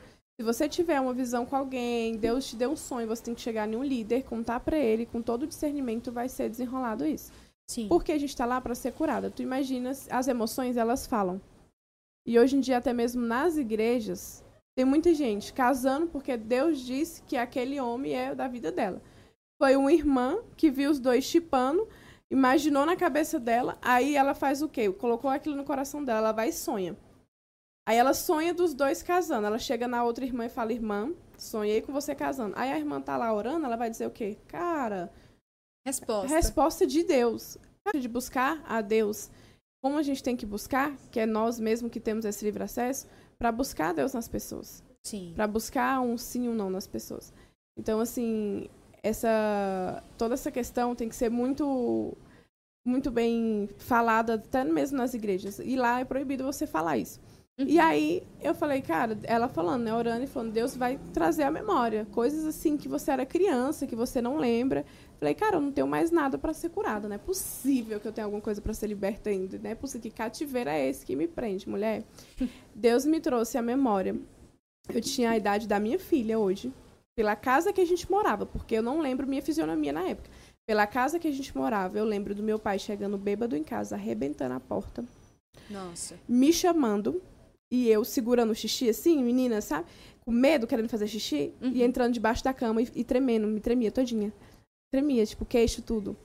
Se você tiver uma visão com alguém, Deus te deu um sonho, você tem que chegar em um líder, contar para ele, com todo o discernimento vai ser desenrolado isso. Sim. Porque a gente tá lá para ser curada. Tu imaginas, as emoções, elas falam. E hoje em dia, até mesmo nas igrejas, tem muita gente casando porque Deus disse que aquele homem é da vida dela. Foi uma irmã que viu os dois chipando, imaginou na cabeça dela, aí ela faz o quê? Colocou aquilo no coração dela, ela vai e sonha. Aí ela sonha dos dois casando. Ela chega na outra irmã e fala: Irmã, sonhei com você casando. Aí a irmã tá lá orando, ela vai dizer o quê? Cara, Resposta. resposta de Deus. De buscar a Deus. Como a gente tem que buscar, que é nós mesmos que temos esse livre acesso, para buscar Deus nas pessoas. Sim. Para buscar um sim ou um não nas pessoas. Então, assim, essa toda essa questão tem que ser muito muito bem falada até mesmo nas igrejas. E lá é proibido você falar isso. Uhum. E aí eu falei, cara, ela falando, né, orando e falando, Deus vai trazer a memória, coisas assim que você era criança, que você não lembra. Falei, cara, eu não tenho mais nada para ser curada, não é possível que eu tenha alguma coisa para ser liberta ainda, não é possível que cativeiro é esse que me prende, mulher. Deus me trouxe a memória. Eu tinha a idade da minha filha hoje, pela casa que a gente morava, porque eu não lembro minha fisionomia na época. Pela casa que a gente morava, eu lembro do meu pai chegando bêbado em casa, arrebentando a porta. Nossa. Me chamando e eu segurando o xixi assim, menina, sabe? Com medo, querendo fazer xixi, uhum. e entrando debaixo da cama e, e, tremendo, me tremia todinha. Tremia, tipo, queixo, tudo.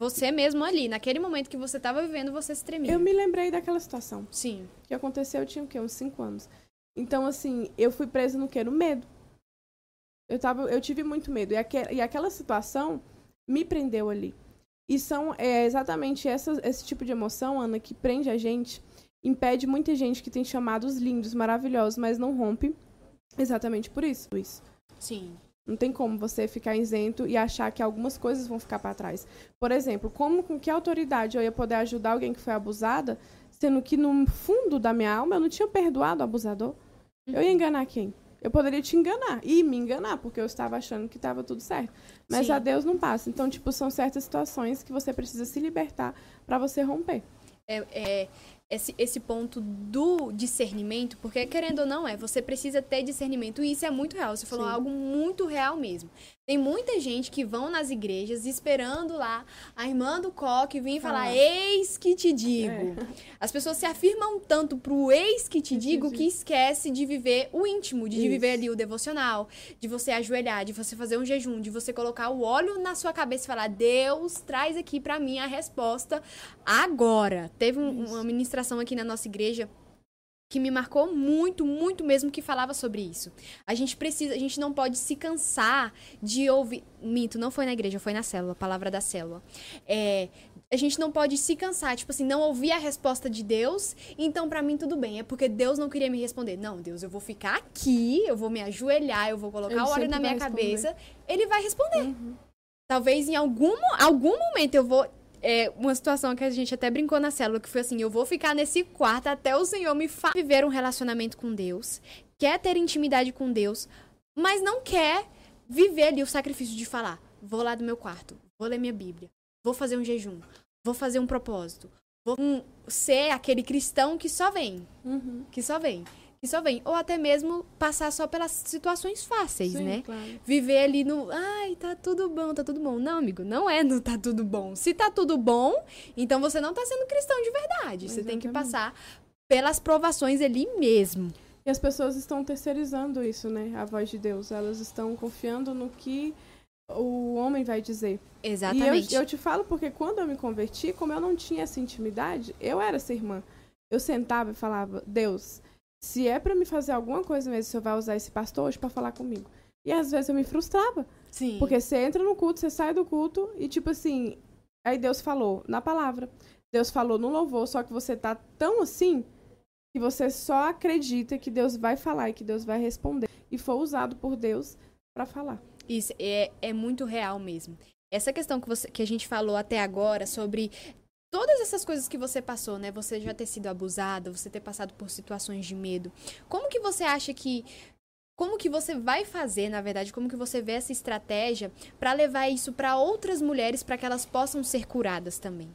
Você mesmo ali, naquele momento que você estava vivendo, você se tremia. Eu me lembrei daquela situação. Sim. Que aconteceu, eu tinha o quê? Uns 5 anos. Então, assim, eu fui presa no quê? No medo. Eu, tava, eu tive muito medo. E, e aquela situação me prendeu ali. E são é, exatamente essa, esse tipo de emoção, Ana, que prende a gente impede muita gente que tem chamados lindos, maravilhosos, mas não rompe exatamente por isso. Sim. Não tem como você ficar isento e achar que algumas coisas vão ficar para trás. Por exemplo, como com que autoridade eu ia poder ajudar alguém que foi abusada, sendo que no fundo da minha alma eu não tinha perdoado o abusador? Uhum. Eu ia enganar quem? Eu poderia te enganar e me enganar, porque eu estava achando que estava tudo certo. Mas Sim. a Deus não passa. Então, tipo, são certas situações que você precisa se libertar para você romper. É, é, esse, esse ponto do discernimento, porque querendo ou não é, você precisa ter discernimento. E isso é muito real. Você falou Sim. algo muito real mesmo. Tem muita gente que vão nas igrejas esperando lá a irmã do coque vir falar, ah. eis que te digo. É. As pessoas se afirmam tanto pro eis que te digo que esquece de viver o íntimo, de, de viver ali o devocional, de você ajoelhar, de você fazer um jejum, de você colocar o óleo na sua cabeça e falar, Deus, traz aqui para mim a resposta agora. Teve um, uma ministração aqui na nossa igreja que me marcou muito, muito mesmo que falava sobre isso. A gente precisa, a gente não pode se cansar de ouvir. Minto, não foi na igreja, foi na célula, palavra da célula. É, a gente não pode se cansar, tipo assim, não ouvir a resposta de Deus, então para mim tudo bem, é porque Deus não queria me responder. Não, Deus, eu vou ficar aqui, eu vou me ajoelhar, eu vou colocar o óleo na minha cabeça, ele vai responder. Uhum. Talvez em algum, algum momento eu vou é, uma situação que a gente até brincou na célula, que foi assim: eu vou ficar nesse quarto até o Senhor me fazer viver um relacionamento com Deus, quer ter intimidade com Deus, mas não quer viver ali o sacrifício de falar: vou lá do meu quarto, vou ler minha Bíblia, vou fazer um jejum, vou fazer um propósito, vou ser aquele cristão que só vem, uhum. que só vem que só vem. Ou até mesmo passar só pelas situações fáceis, Sim, né? Claro. Viver ali no, ai, tá tudo bom, tá tudo bom. Não, amigo, não é no tá tudo bom. Se tá tudo bom, então você não tá sendo cristão de verdade. Exatamente. Você tem que passar pelas provações ali mesmo. E as pessoas estão terceirizando isso, né? A voz de Deus. Elas estão confiando no que o homem vai dizer. Exatamente. E eu, eu te falo porque quando eu me converti, como eu não tinha essa intimidade, eu era essa irmã. Eu sentava e falava, Deus, se é para me fazer alguma coisa mesmo, você vai usar esse pastor hoje para falar comigo. E às vezes eu me frustrava. Sim. Porque você entra no culto, você sai do culto e tipo assim, aí Deus falou na palavra. Deus falou no louvor, só que você tá tão assim que você só acredita que Deus vai falar e que Deus vai responder. E foi usado por Deus para falar. Isso é, é muito real mesmo. Essa questão que, você, que a gente falou até agora sobre todas essas coisas que você passou, né? Você já ter sido abusada, você ter passado por situações de medo. Como que você acha que como que você vai fazer, na verdade, como que você vê essa estratégia para levar isso para outras mulheres para que elas possam ser curadas também?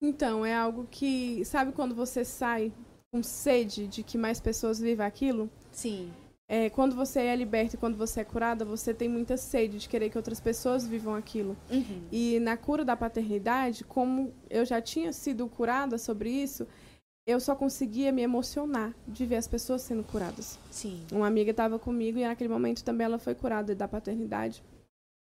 Então, é algo que, sabe quando você sai com sede de que mais pessoas vivam aquilo? Sim. É, quando você é liberta e quando você é curada, você tem muita sede de querer que outras pessoas vivam aquilo. Uhum. E na cura da paternidade, como eu já tinha sido curada sobre isso, eu só conseguia me emocionar de ver as pessoas sendo curadas. Sim. Uma amiga estava comigo e naquele momento também ela foi curada da paternidade.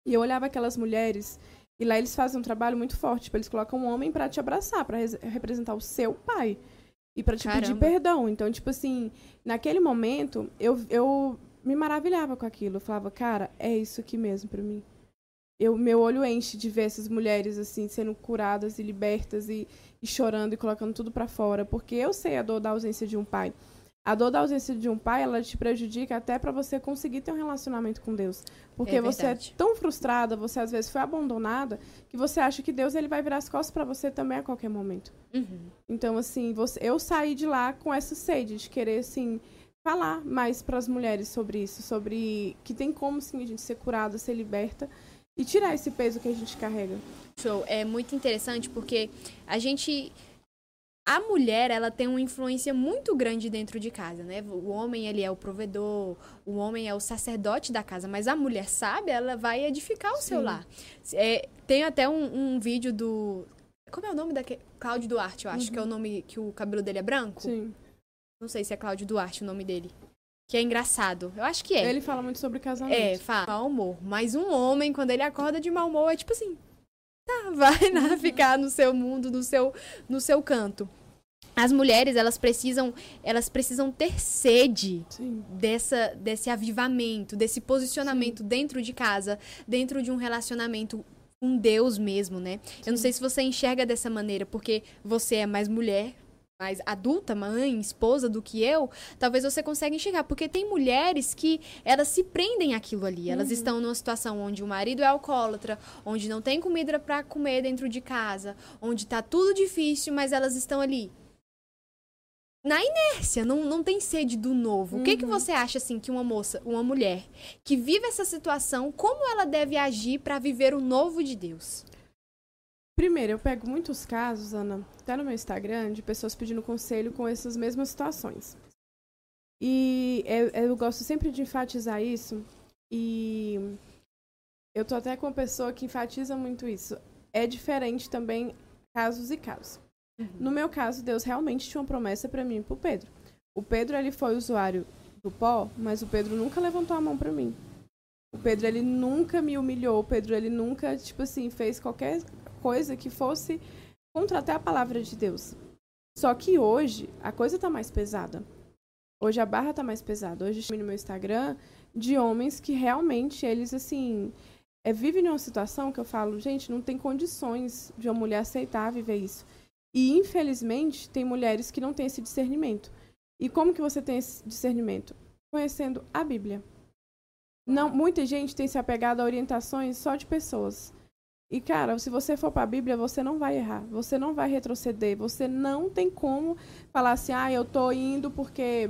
E eu olhava aquelas mulheres e lá eles fazem um trabalho muito forte. Tipo, eles colocam um homem para te abraçar, para representar o seu pai e para te Caramba. pedir perdão. Então, tipo assim, naquele momento, eu, eu me maravilhava com aquilo. Eu falava, cara, é isso aqui mesmo para mim. Eu, meu olho enche de ver essas mulheres assim sendo curadas e libertas e, e chorando e colocando tudo para fora, porque eu sei a dor da ausência de um pai. A dor da ausência de um pai, ela te prejudica até para você conseguir ter um relacionamento com Deus. Porque É você é tão frustrada, você às vezes foi abandonada, que você acha que Deus ele vai virar as costas para você também a qualquer momento. Uhum. Então, assim, você, eu saí de lá com essa sede de querer, assim, falar mais para as mulheres sobre isso, sobre que tem como, sim, a gente ser curada, ser liberta e tirar esse peso que a gente carrega. Show. É muito interessante porque a gente. A mulher, ela tem uma influência muito grande dentro de casa, né? O homem, ele é o provedor, o homem é o sacerdote da casa, mas a mulher sabe, ela vai edificar o seu Sim. lar. É, tem até um, um vídeo do. Como é o nome daquele. Cláudio Duarte, eu acho, que é o nome que o cabelo dele é branco. Sim. Não sei se é Cláudio Duarte o nome dele. Que é engraçado. Eu acho que é. Ele fala muito sobre casamento. É, fala. Mau humor. Mas um homem, quando ele acorda de mau humor, é tipo assim. Tá, vai lá ficar no seu mundo, no seu, no seu canto. As mulheres, elas precisam, elas precisam ter sede Sim. dessa, desse avivamento, desse posicionamento dentro de casa, dentro de um relacionamento com Deus mesmo, né? Eu não sei se você enxerga dessa maneira, porque você é mais mulher, mais adulta, mãe, esposa do que eu, talvez você consiga enxergar, porque tem mulheres que elas se prendem àquilo ali. Elas estão numa situação onde o marido é alcoólatra, onde não tem comida para comer dentro de casa, onde tá tudo difícil, mas elas estão ali na inércia, não, não tem sede do novo. O que, que você acha, assim, que uma moça, uma mulher que vive essa situação, como ela deve agir para viver o novo de Deus? Primeiro, eu pego muitos casos, Ana, até no meu Instagram, de pessoas pedindo conselho com essas mesmas situações. E eu, eu gosto sempre de enfatizar isso. E eu tô até com uma pessoa que enfatiza muito isso. É diferente também casos e casos. No meu caso, Deus realmente tinha uma promessa para mim e pro Pedro. O Pedro, ele foi usuário do pó, mas o Pedro nunca levantou a mão para mim. O Pedro, ele nunca me humilhou. O Pedro, ele nunca, tipo assim, fez qualquer coisa que fosse contra até a palavra de Deus. Só que hoje, a coisa tá mais pesada. Hoje a barra tá mais pesada. Hoje eu no meu Instagram de homens que realmente, eles, assim, é, vivem numa situação que eu falo, gente, não tem condições de uma mulher aceitar viver isso. E, infelizmente, tem mulheres que não têm esse discernimento. E como que você tem esse discernimento? Conhecendo a Bíblia. Não, muita gente tem se apegado a orientações só de pessoas. E, cara, se você for para a Bíblia, você não vai errar. Você não vai retroceder. Você não tem como falar assim, ah, eu tô indo porque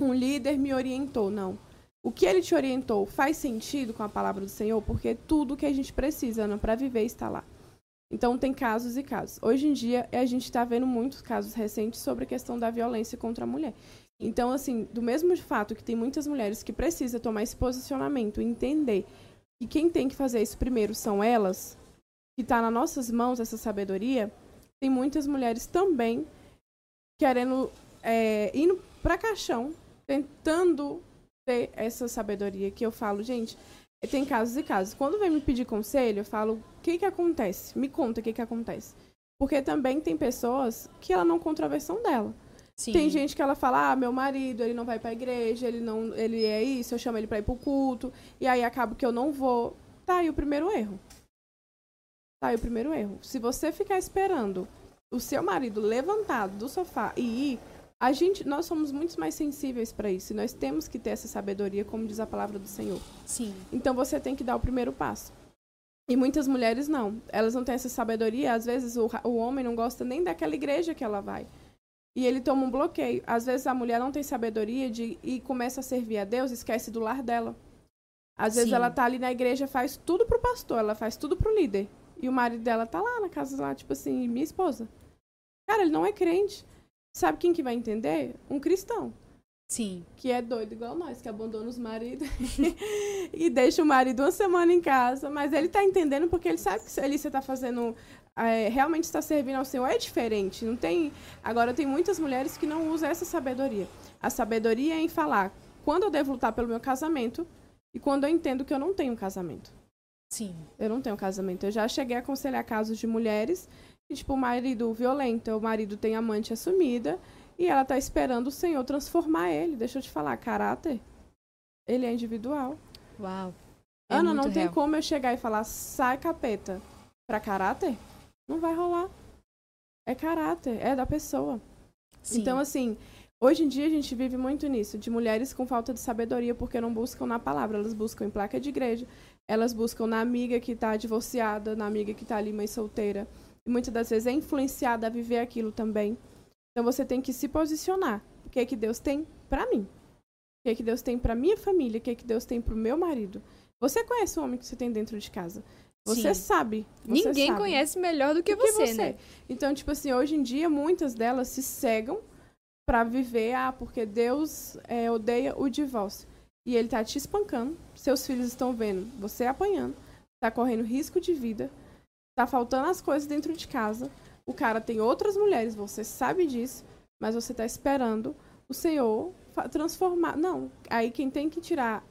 um líder me orientou. Não. O que ele te orientou faz sentido com a palavra do Senhor? Porque tudo que a gente precisa para viver está lá. Então, tem casos e casos. Hoje em dia, a gente está vendo muitos casos recentes sobre a questão da violência contra a mulher. Então, assim, do mesmo fato que tem muitas mulheres que precisam tomar esse posicionamento entender que quem tem que fazer isso primeiro são elas, que está nas nossas mãos essa sabedoria, tem muitas mulheres também querendo, é, indo para caixão, tentando ter essa sabedoria que eu falo, gente, tem casos e casos. Quando vem me pedir conselho, eu falo, o que que acontece? Me conta o que que acontece. Porque também tem pessoas que ela não contra a versão dela. Sim. Tem gente que ela fala, ah, meu marido, ele não vai pra igreja, ele não, ele é isso, eu chamo ele pra ir pro culto, e aí acaba que eu não vou. Tá aí o primeiro erro. Tá aí o primeiro erro. Se você ficar esperando o seu marido levantado do sofá e ir, a gente, nós somos muito mais sensíveis para isso, e nós temos que ter essa sabedoria, como diz a palavra do Senhor. Sim. Então você tem que dar o primeiro passo. E muitas mulheres não. Elas não têm essa sabedoria. Às vezes o, o homem não gosta nem daquela igreja que ela vai. E ele toma um bloqueio. Às vezes a mulher não tem sabedoria de e começa a servir a Deus, esquece do lar dela. Às vezes Sim. ela tá ali na igreja, faz tudo pro pastor, ela faz tudo pro líder. E o marido dela tá lá na casa lá, tipo assim, minha esposa. Cara, ele não é crente. Sabe quem que vai entender? Um cristão Sim. que é doido igual nós, que abandona os maridos e deixa o marido uma semana em casa, mas ele tá entendendo porque ele sabe que ali você tá fazendo, é, realmente está servindo ao Senhor, é diferente, não tem, agora tem muitas mulheres que não usam essa sabedoria, a sabedoria é em falar quando eu devo lutar pelo meu casamento e quando eu entendo que eu não tenho casamento. Sim. Eu não tenho casamento. Eu já cheguei a aconselhar casos de mulheres que, tipo, o marido violento, o marido tem amante assumida e ela tá esperando o Senhor transformar ele. Deixa eu te falar, caráter, ele é individual. Uau. É Ana, não tem real. como eu chegar e falar, sai capeta, pra caráter? Não vai rolar. É caráter, é da pessoa. Sim. Então, assim, Hoje em dia a gente vive muito nisso, de mulheres com falta de sabedoria porque não buscam na palavra, elas buscam em placa de igreja, elas buscam na amiga que está divorciada, na amiga que está ali mãe solteira. E muitas das vezes é influenciada a viver aquilo também. Então você tem que se posicionar. O que é que Deus tem para mim? O que é que Deus tem para minha família? O que é que Deus tem para o meu marido? Você conhece o homem que você tem dentro de casa. Você Sim. sabe. Você Ninguém sabe. conhece melhor do que, do você, que você, né? Então, tipo assim, hoje em dia, muitas delas se cegam para viver, ah, porque Deus é, odeia o divórcio. E ele tá te espancando, seus filhos estão vendo você apanhando, tá correndo risco de vida, tá faltando as coisas dentro de casa. O cara tem outras mulheres, você sabe disso, mas você tá esperando o Senhor transformar. Não, aí quem tem que tirar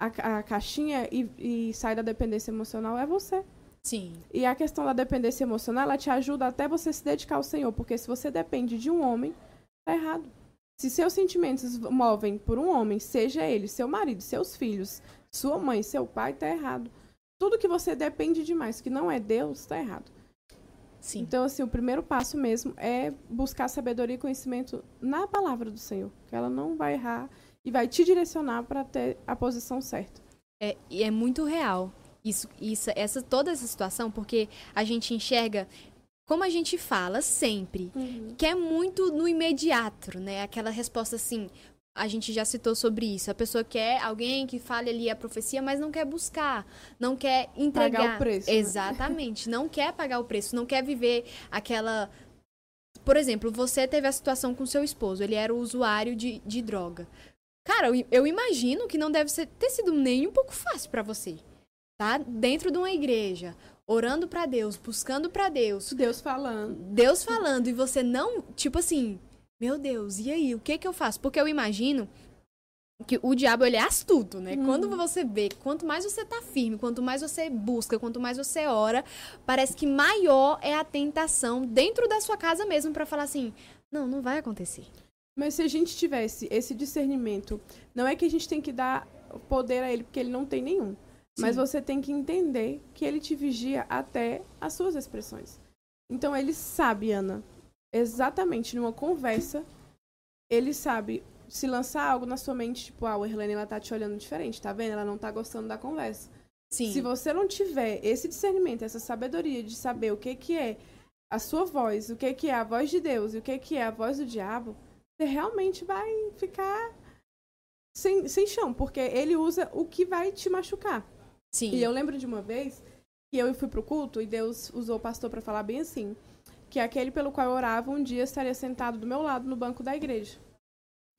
a, a caixinha e, e sair da dependência emocional é você. Sim. E a questão da dependência emocional, ela te ajuda até você se dedicar ao Senhor, porque se você depende de um homem, tá errado. Se seus sentimentos movem por um homem, seja ele seu marido, seus filhos, sua mãe, seu pai, tá errado. Tudo que você depende demais, que não é Deus, tá errado. Sim. Então, assim, o primeiro passo mesmo é buscar sabedoria e conhecimento na palavra do Senhor, que ela não vai errar e vai te direcionar para ter a posição certa. É, e é muito real isso, isso, essa toda essa situação, porque a gente enxerga como a gente fala sempre, uhum. que é muito no imediato, né? Aquela resposta assim, a gente já citou sobre isso. A pessoa quer alguém que fale ali a profecia, mas não quer buscar, não quer entregar. Pagar o preço. Né? Exatamente. Né? não quer pagar o preço, não quer viver aquela. Por exemplo, você teve a situação com seu esposo, ele era usuário de, de droga. Cara, eu, eu imagino que não deve ser, ter sido nem um pouco fácil para você. Tá? Dentro de uma igreja, orando para Deus, buscando para Deus. Deus falando. Deus falando e você não, tipo assim, meu Deus, e aí, o que que eu faço? Porque eu imagino que o diabo ele é astuto, né? Hum. Quando você vê, quanto mais você tá firme, quanto mais você busca, quanto mais você ora, parece que maior é a tentação dentro da sua casa mesmo para falar assim: "Não, não vai acontecer". Mas se a gente tivesse esse discernimento, não é que a gente tem que dar poder a ele, porque ele não tem nenhum. Mas você tem que entender que ele te vigia até as suas expressões. Então ele sabe, Ana, exatamente numa conversa, ele sabe se lançar algo na sua mente, tipo, ah, a Erlene, ela tá te olhando diferente, tá vendo? Ela não tá gostando da conversa. Sim. Se você não tiver esse discernimento, essa sabedoria de saber o que que é a sua voz, o que que é a voz de Deus e o que que é a voz do diabo, você realmente vai ficar sem, sem chão, porque ele usa o que vai te machucar. Sim. E eu lembro de uma vez que eu fui pro culto e Deus usou o pastor para falar bem assim, que aquele pelo qual eu orava um dia estaria sentado do meu lado no banco da igreja.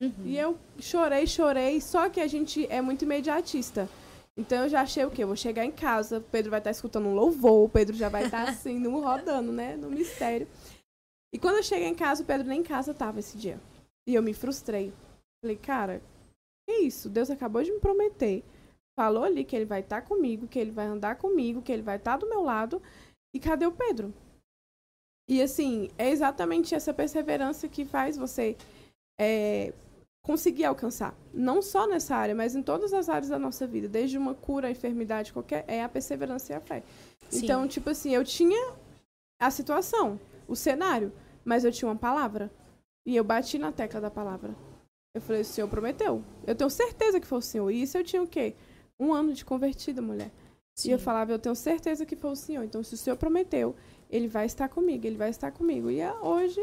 Uhum. E eu chorei, chorei, só que a gente é muito imediatista. Então eu já achei o quê? Eu vou chegar em casa, o Pedro vai estar escutando um louvor, o Pedro já vai estar assim, no, rodando, né? No mistério. E quando eu cheguei em casa, o Pedro nem em casa tava esse dia. E eu me frustrei. Falei, cara, que isso? Deus acabou de me prometer. Falou ali que ele vai estar tá comigo, que ele vai andar comigo, que ele vai estar tá do meu lado. E cadê o Pedro? E assim, é exatamente essa perseverança que faz você é, conseguir alcançar. Não só nessa área, mas em todas as áreas da nossa vida. Desde uma cura, a enfermidade, qualquer. É a perseverança e a fé. Sim. Então, tipo assim, eu tinha a situação, o cenário, mas eu tinha uma palavra. E eu bati na tecla da palavra. Eu falei, o Senhor prometeu. Eu tenho certeza que foi o Senhor. E isso eu tinha o quê? Um ano de convertida, mulher. Sim. E eu falava, eu tenho certeza que foi o Senhor. Então, se o Senhor prometeu, Ele vai estar comigo, Ele vai estar comigo. E hoje,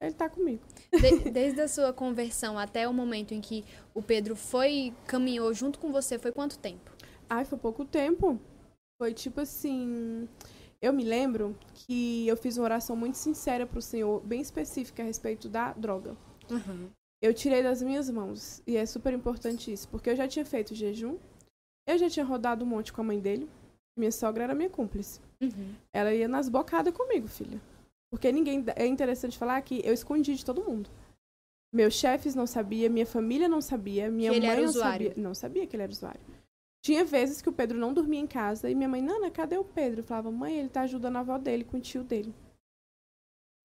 Ele está comigo. De, desde a sua conversão até o momento em que o Pedro foi, caminhou junto com você, foi quanto tempo? Ai, foi pouco tempo. Foi tipo assim. Eu me lembro que eu fiz uma oração muito sincera para o Senhor, bem específica a respeito da droga. Uhum. Eu tirei das minhas mãos. E é super importante isso, porque eu já tinha feito jejum, eu já tinha rodado um monte com a mãe dele. Minha sogra era minha cúmplice. Uhum. Ela ia nas bocadas comigo, filha. Porque ninguém. É interessante falar que eu escondi de todo mundo. Meus chefes não sabiam, minha família não sabia, minha que mãe não usuário. sabia. Não sabia que ele era usuário. Tinha vezes que o Pedro não dormia em casa e minha mãe, Nana, cadê o Pedro? Eu falava, mãe, ele tá ajudando a avó dele com o tio dele.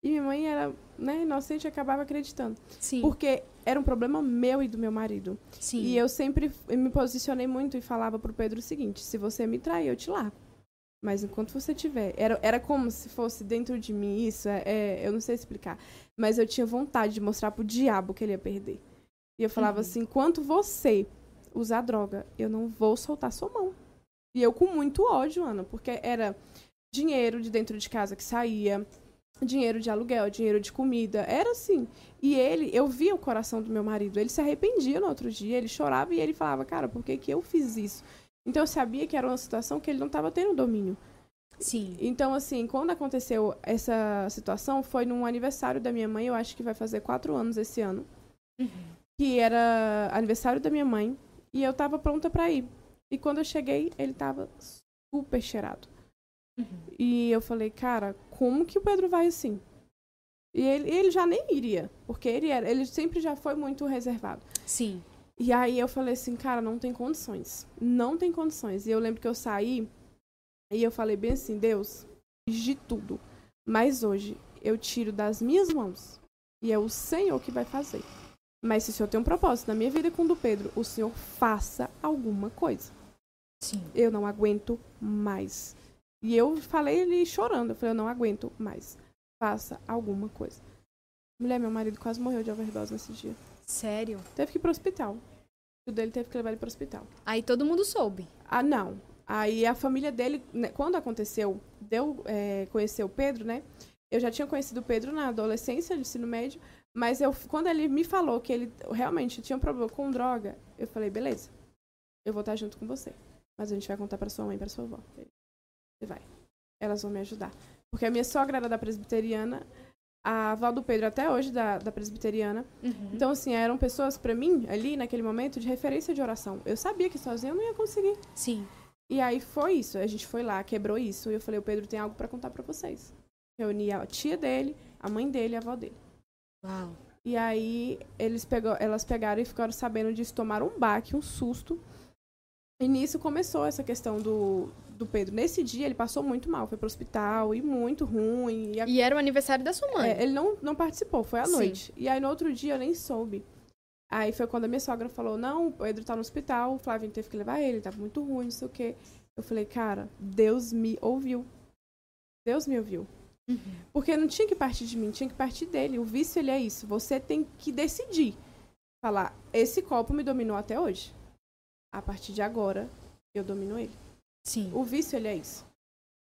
E minha mãe era, né, inocente e acabava acreditando. Sim. Porque era um problema meu e do meu marido. Sim. E eu sempre me posicionei muito e falava pro Pedro o seguinte: se você me trair, eu te largo. Mas enquanto você tiver. Era, era como se fosse dentro de mim isso. É, é, eu não sei explicar. Mas eu tinha vontade de mostrar pro diabo que ele ia perder. E eu falava Uhum. assim: enquanto você usar droga, eu não vou soltar sua mão. E eu com muito ódio, Ana, porque era dinheiro de dentro de casa que saía, dinheiro de aluguel, dinheiro de comida. Era assim. E ele, eu via o coração do meu marido. Ele se arrependia no outro dia, ele chorava e ele falava: cara, por que, que eu fiz isso? Então eu sabia que era uma situação que ele não estava tendo domínio. Sim. Então, assim, quando aconteceu essa situação, foi num aniversário da minha mãe, eu acho que vai fazer quatro anos esse ano, Uhum. que era aniversário da minha mãe, e eu tava pronta pra ir. E quando eu cheguei, ele tava super cheirado. Uhum. E eu falei, cara, como que o Pedro vai assim? E ele, ele já nem iria, porque ele, era, ele sempre já foi muito reservado. Sim. E aí eu falei assim, cara, não tem condições. Não tem condições. E eu lembro que eu saí e eu falei bem assim, Deus, de tudo. Mas hoje eu tiro das minhas mãos. E é o Senhor que vai fazer. Mas se o Senhor tem um propósito na minha vida com o do Pedro, o Senhor faça alguma coisa. Sim. Eu não aguento mais. E eu falei ele chorando. Eu falei, eu não aguento mais. Faça alguma coisa. Mulher, meu marido quase morreu de overdose nesse dia. Sério? Teve que ir pro hospital. O dele teve que levar ele pro hospital. Aí todo mundo soube. Ah, não. Aí a família dele, né, quando aconteceu, deu é, conhecer o Pedro, né? Eu já tinha conhecido o Pedro na adolescência, no ensino médio, mas eu, quando ele me falou que ele realmente tinha um problema com droga, eu falei, beleza, eu vou estar junto com você. Mas a gente vai contar pra sua mãe e pra sua avó. Você vai. Elas vão me ajudar. Porque a minha sogra era da presbiteriana, a avó do Pedro até hoje da, da presbiteriana. Uhum. Então, assim, eram pessoas pra mim, ali, naquele momento, de referência de oração. Eu sabia que sozinha eu não ia conseguir. Sim. E aí foi isso. A gente foi lá, quebrou isso. E eu falei, o Pedro tem algo pra contar pra vocês. Reuni a tia dele, a mãe dele e a avó dele. Uau. E aí eles pegou, elas pegaram e ficaram sabendo disso, tomaram um baque, um susto. E nisso começou essa questão do, do Pedro. Nesse dia ele passou muito mal, foi pro hospital e muito ruim. E a- E era o aniversário da sua mãe. é, ele não, não participou, foi à Sim. noite. E aí no outro dia eu nem soube. Aí foi quando a minha sogra falou: Não, o Pedro tá no hospital, o Flavinho teve que levar ele, tava muito ruim, não sei o quê. Eu falei: Cara, Deus me ouviu. Deus me ouviu. Uhum. Porque não tinha que partir de mim, tinha que partir dele. O vício, ele é isso. Você tem que decidir. Falar: Esse copo me dominou até hoje. A partir de agora, eu domino ele. Sim. O vício, ele é isso.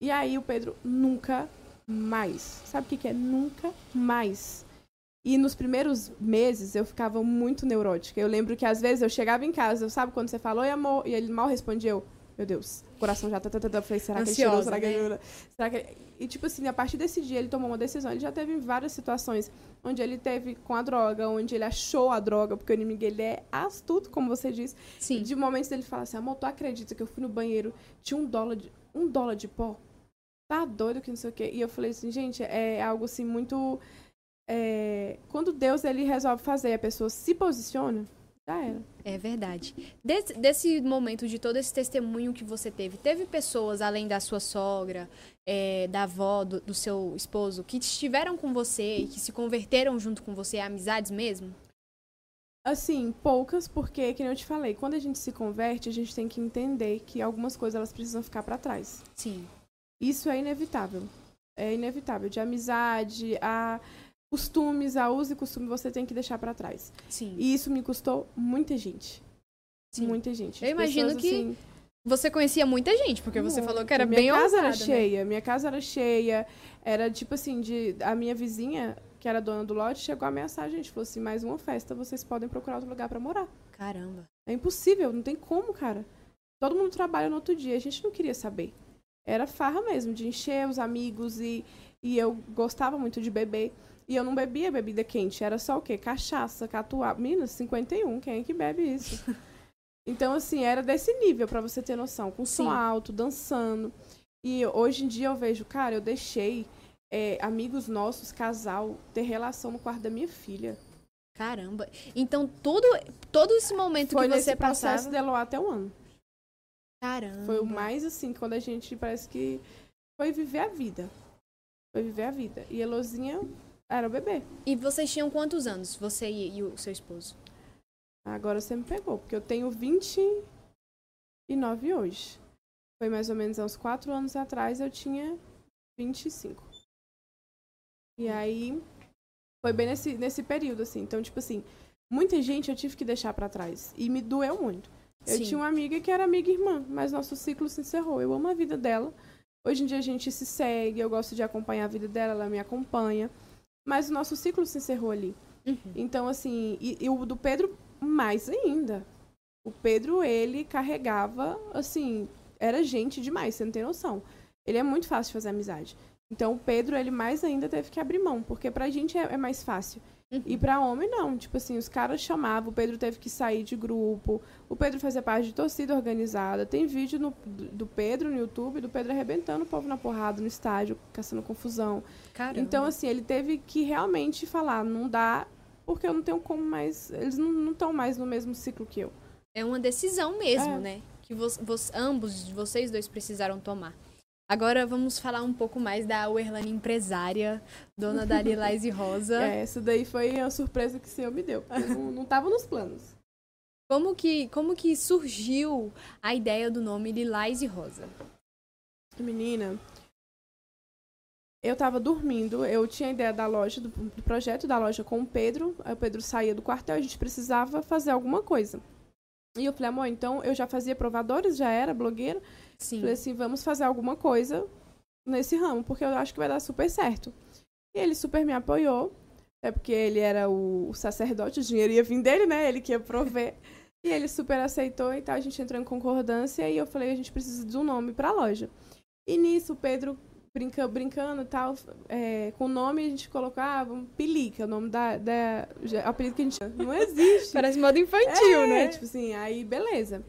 E aí o Pedro nunca mais. Sabe o que, que é? Nunca mais. E nos primeiros meses eu ficava muito neurótica. Eu lembro que às vezes eu chegava em casa, sabe quando você fala, oi amor, e ele mal respondia, eu, meu Deus, o coração já tá, tá, tá, tá. Eu falei, será que ele? Ansiosa, Será que né? ele... Será que ele... E tipo assim, a partir desse dia ele tomou uma decisão. Ele já teve várias situações onde ele teve com a droga, onde ele achou a droga, porque o inimigo ele é astuto, como você disse. Sim. De momentos dele falar assim, amor, tu acredita que eu fui no banheiro, tinha um dólar de, um dólar de pó? Tá doido que não sei o quê. E eu falei assim, gente, é algo assim muito... é, quando Deus ele resolve fazer a pessoa se posiciona, já era. É verdade. Desse, desse momento, de todo esse testemunho que você teve, teve pessoas, além da sua sogra, é, da avó, do, do seu esposo, que estiveram com você e que se converteram junto com você, amizades mesmo? Assim, poucas, porque, que eu te falei, quando a gente se converte, a gente tem que entender que algumas coisas elas precisam ficar para trás. Sim. Isso é inevitável. É inevitável. De amizade, a costumes, a uso e costume, você tem que deixar para trás. Sim. E isso me custou muita gente. Sim. Muita gente. Eu imagino pessoas, que assim, Você conhecia muita gente, porque você falou que era minha bem casa era ousada, né? cheia, minha casa era cheia. Era tipo assim, de a minha vizinha, que era dona do lote, chegou a ameaçar a gente. Falou assim, mais uma festa, vocês podem procurar outro lugar para morar. Caramba. É impossível, não tem como, cara. Todo mundo trabalha no outro dia, a gente não queria saber. Era farra mesmo, de encher os amigos e, e eu gostava muito de beber. E eu não bebia bebida quente, era só o quê? Cachaça, catuaba. Minas, 51, quem é que bebe isso? então, assim, era desse nível, pra você ter noção. Com som Sim. alto, dançando. E hoje em dia eu vejo, cara, eu deixei é, amigos nossos, casal, ter relação no quarto da minha filha. Caramba. Então, todo, todo esse momento Foi que nesse você processo passava... de Eloá até um ano. Caramba. Foi o mais assim, quando a gente parece que foi viver a vida. Foi viver a vida. E a Elozinha era o bebê. E vocês tinham quantos anos? Você e, e o seu esposo? Agora você me pegou, porque eu tenho 29 hoje. foi mais ou menos há uns quatro anos atrás, eu tinha 25. E aí, foi bem nesse, nesse período, assim. Então, tipo assim, muita gente eu tive que deixar para trás. E me doeu muito. Eu Sim. tinha uma amiga que era amiga e irmã, mas nosso ciclo se encerrou. Eu amo a vida dela. Hoje em dia a gente se segue, eu gosto de acompanhar a vida dela, ela me acompanha. Mas o nosso ciclo se encerrou ali. Uhum. Então, assim, e, e o do Pedro, mais ainda. O Pedro, ele carregava, assim, era gente demais, você não tem noção. Ele é muito fácil de fazer amizade. Então, o Pedro, ele mais ainda teve que abrir mão, porque pra gente é, é mais fácil. Uhum. E pra homem, não. Tipo assim, os caras chamavam, o Pedro teve que sair de grupo, o Pedro fazia parte de torcida organizada. Tem vídeo no- do do Pedro no YouTube, do Pedro arrebentando o povo na porrada no estádio, caçando confusão. Caramba. Então, assim, ele teve que realmente falar, não dá, porque eu não tenho como mais. Eles não estão mais no mesmo ciclo que eu. É uma decisão mesmo, É. né? Que vos, vos- ambos, vocês dois, precisaram tomar. Agora vamos falar um pouco mais da Werlane empresária, dona da Lilás e Rosa. É, essa daí foi a surpresa que o senhor me deu. não, não tava nos planos. Como que, como que surgiu a ideia do nome Lilás e Rosa? Menina, eu tava dormindo, eu tinha a ideia da loja, do, do projeto da loja com o Pedro. Aí o Pedro saía do quartel, a gente precisava fazer alguma coisa. E eu falei, amor, então eu já fazia provadores, já era blogueira. Sim. Falei assim, vamos fazer alguma coisa nesse ramo, porque eu acho que vai dar super certo. E ele super me apoiou, é porque ele era o, o sacerdote, o dinheiro ia vir dele, né? Ele que ia prover. E ele super aceitou e tal, a gente entrou em concordância e eu falei, a gente precisa de um nome pra loja. E nisso, o Pedro brinca, brincando e tal, é, com o nome a gente colocou, ah, vamos- Pelica, o nome da, da já- apelido que a gente não existe. Parece modo infantil, É, né? Tipo assim, aí beleza.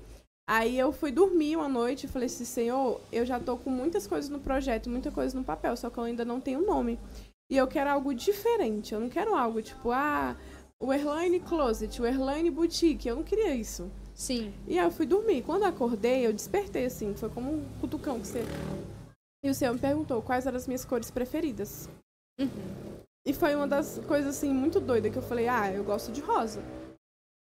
Aí eu fui dormir uma noite e falei assim, senhor, eu já tô com muitas coisas no projeto, muita coisa no papel, só que eu ainda não tenho nome. E eu quero algo diferente, eu não quero algo tipo, ah, o Airline Closet, o Airline Boutique, eu não queria isso. Sim. E aí eu fui dormir. Quando eu acordei, eu despertei assim, foi como um cutucão que você... E o senhor me perguntou quais eram as minhas cores preferidas. E foi uma das coisas assim muito doida que eu falei, ah, eu gosto de rosa.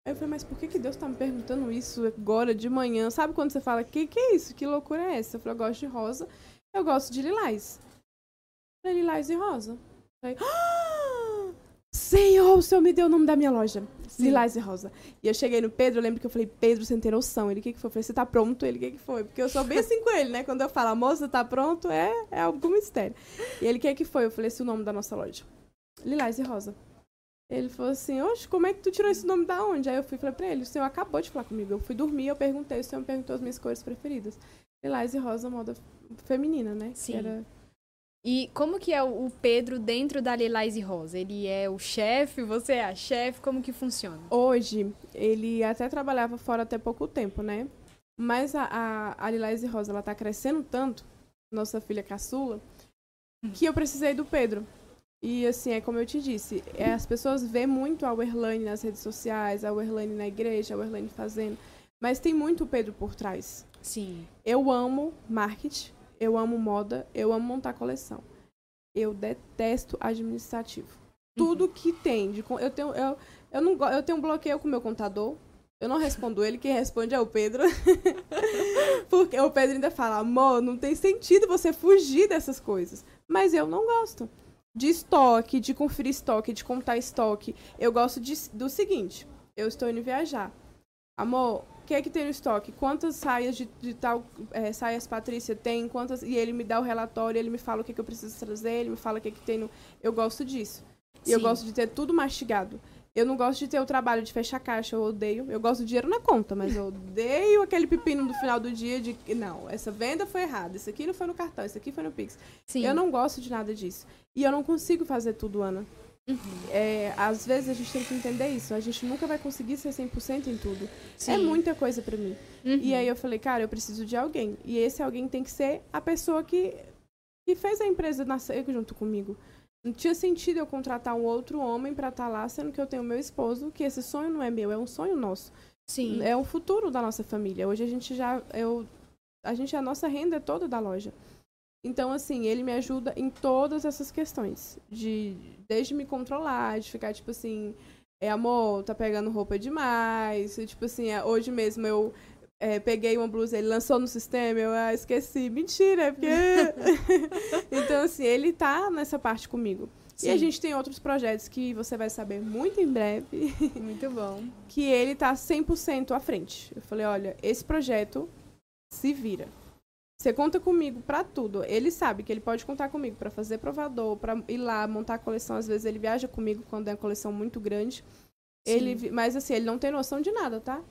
Aí eu falei, mas por que, que Deus tá me perguntando isso agora de manhã? Sabe quando você fala, que que é isso? Que loucura é essa? Eu falei, eu gosto de rosa, eu gosto de lilás. Eu falei, lilás e rosa. Eu falei, ah, Senhor, o Senhor me deu o nome da minha loja. Lilás e rosa. E eu cheguei no Pedro, eu lembro que eu falei, Pedro, você não tem noção. Ele, o que que foi? Eu falei, você tá pronto? Ele, o que que foi? Porque eu sou bem assim com ele, né? Quando eu falo, moça, tá pronto, é, é algum mistério. E ele, o que que foi? Eu falei, esse é o nome da nossa loja. Lilás e rosa. Ele falou assim, oxe, como é que tu tirou esse nome da onde? Aí eu fui e falei pra ele, o senhor acabou de falar comigo. Eu fui dormir, eu perguntei, o senhor me perguntou as minhas cores preferidas. Lilás e rosa, moda feminina, né? Que Sim. Era... E como que é o Pedro dentro da Lilás e Rosa? Ele é o chefe? Você é a chefe? Como que funciona? Hoje, ele até trabalhava fora até pouco tempo, né? Mas a, a, a Lilás e Rosa, ela tá crescendo tanto, nossa filha caçula, que eu precisei do Pedro. E assim, é como eu te disse, é, as pessoas vêem muito a Werlane nas redes sociais, a Werlane na igreja, a Werlane fazendo, mas tem muito o Pedro por trás. Sim. Eu amo marketing, eu amo moda, eu amo montar coleção. Eu detesto administrativo. Tudo que tem de eu tenho eu, eu não eu tenho um bloqueio com o meu contador. Eu não respondo ele, quem responde é o Pedro. Porque o Pedro ainda fala: "Amor, não tem sentido você fugir dessas coisas". Mas eu não gosto de estoque, de conferir estoque, de contar estoque. Eu gosto de- do seguinte: eu estou indo viajar. Amor, que é que tem no estoque? Quantas saias de, de tal é, saias Patrícia tem? Quantas e ele me dá o relatório, ele me fala o que, é que eu preciso trazer, ele me fala o que, é que tem no. Eu gosto disso. E eu gosto de ter tudo mastigado. Eu não gosto de ter o trabalho de fechar caixa, eu odeio. Eu gosto do dinheiro na conta, mas eu odeio aquele pepino no final do dia de que, não, essa venda foi errada, isso aqui não foi no cartão, isso aqui foi no Pix. Sim. Eu não gosto de nada disso. E eu não consigo fazer tudo, Ana. Uhum. É, às vezes a gente tem que entender isso. A gente nunca vai conseguir ser 100% em tudo. Sim. É muita coisa pra mim. Uhum. E aí eu falei, cara, eu preciso de alguém. E esse alguém tem que ser a pessoa que, que fez a empresa nascer junto comigo. Não tinha sentido eu contratar um outro homem pra estar lá, sendo que eu tenho meu esposo, que esse sonho não é meu, é um sonho nosso. Sim. É o futuro da nossa família. Hoje a gente já. Eu, a gente, a nossa renda é toda da loja. Então, assim, ele me ajuda em todas essas questões. De, desde me controlar, de ficar, tipo assim, é amor, tá pegando roupa demais. e, tipo assim, é, hoje mesmo eu é, peguei uma blusa, ele lançou no sistema, eu ah, esqueci. Mentira, é porque. então, assim, ele tá nessa parte comigo. Sim. E a gente tem outros projetos que você vai saber muito em breve, Muito bom. que ele tá 100% à frente. Eu falei, olha, esse projeto se vira. Você conta comigo pra tudo. Ele sabe que ele pode contar comigo pra fazer provador, pra ir lá montar a coleção. Às vezes ele viaja comigo quando é uma coleção muito grande. Ele, mas assim, ele não tem noção de nada, tá?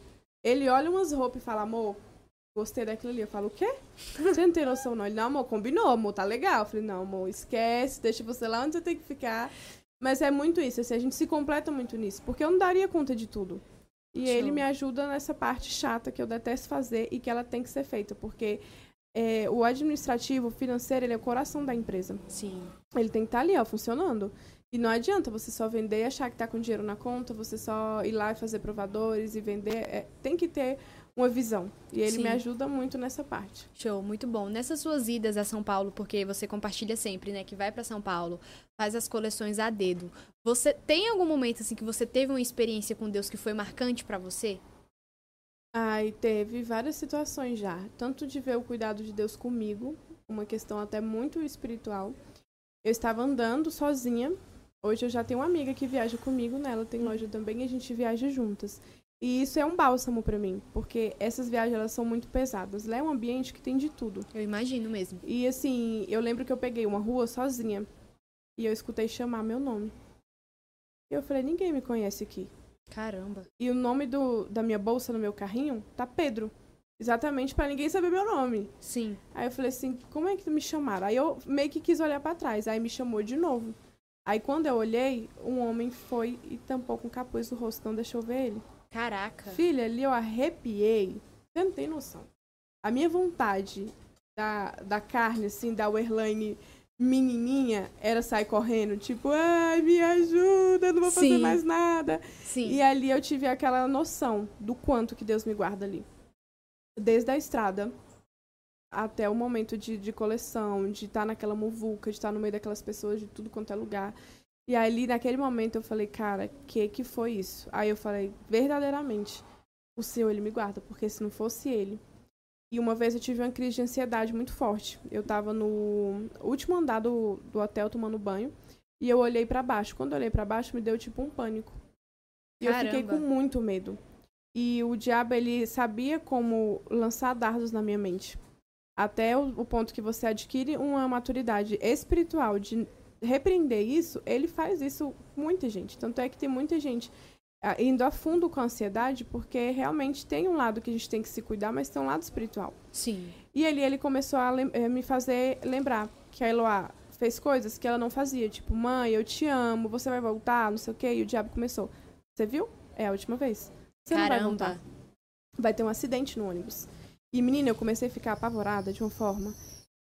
Ele olha umas roupas e fala, amor, gostei daquilo ali. Eu falo, o quê? Você não tem noção, não. Ele, não, amor, combinou, amor, tá legal. Eu falei, não, amor, esquece, deixa você lá onde você tem que ficar. Mas é muito isso, assim, a gente se completa muito nisso, porque eu não daria conta de tudo. E Show. ele me ajuda nessa parte chata que eu detesto fazer e que ela tem que ser feita, porque é, o administrativo, o financeiro, ele é o coração da empresa. Sim. Ele tem que estar ali, ó, funcionando. E não adianta você só vender e achar que tá com dinheiro na conta, você só ir lá e fazer provadores e vender. É, tem que ter uma visão. E ele Sim. me ajuda muito nessa parte. Show, muito bom. Nessas suas idas a São Paulo, porque você compartilha sempre, né, que vai pra São Paulo, faz as coleções a dedo. Você tem algum momento assim que você teve uma experiência com Deus que foi marcante pra você? Aí teve várias situações já, tanto de ver o cuidado de Deus comigo, uma questão até muito espiritual. Eu estava andando sozinha. Hoje eu já tenho uma amiga que viaja comigo, né? Ela tem loja também e a gente viaja juntas. E isso é um bálsamo pra mim, porque essas viagens elas são muito pesadas. Lá é um ambiente que tem de tudo. Eu imagino mesmo. E assim, eu lembro que eu peguei uma rua sozinha e eu escutei chamar meu nome. E eu falei, ninguém me conhece aqui. Caramba. E o nome do, da minha bolsa no meu carrinho tá Pedro. Exatamente pra ninguém saber meu nome. Sim. Aí eu falei assim, como é que me chamaram? Aí eu meio que quis olhar pra trás, aí me chamou de novo. Aí quando eu olhei, um homem foi e tampou com o capuz o rosto, não deixou ver ele. Caraca. Filha, ali eu arrepiei. Você não tem noção. A minha vontade da, da carne, assim, da Werline menininha, era sair correndo, tipo, ai, me ajuda, não vou fazer Sim. mais nada. Sim. E ali eu tive aquela noção do quanto que Deus me guarda ali. Desde a estrada até o momento de, de coleção, de estar naquela muvuca, de estar no meio daquelas pessoas de tudo quanto é lugar. E ali, naquele momento, eu falei, cara, que que foi isso? Aí eu falei, verdadeiramente, o Senhor, Ele me guarda, porque se não fosse Ele... E uma vez eu tive uma crise de ansiedade muito forte. Eu tava no último andar do, do hotel tomando banho, e eu olhei pra baixo. Quando eu olhei pra baixo, me deu tipo um pânico. E eu fiquei Caramba. com muito medo. E o diabo, ele sabia como lançar dardos na minha mente. Até o, o ponto que você adquire uma maturidade espiritual de repreender isso, ele faz isso muita gente. Tanto é que tem muita gente indo a fundo com a ansiedade, porque realmente tem um lado que a gente tem que se cuidar, mas tem um lado espiritual. Sim. E ali ele começou a eh, me fazer lembrar que a Eloá fez coisas que ela não fazia. Tipo, mãe, eu te amo, você vai voltar, não sei o quê. E o diabo começou. Você viu? É a última vez. Você não vai voltar. Caramba. Vai ter um acidente no ônibus. E, menina, eu comecei a ficar apavorada de uma forma.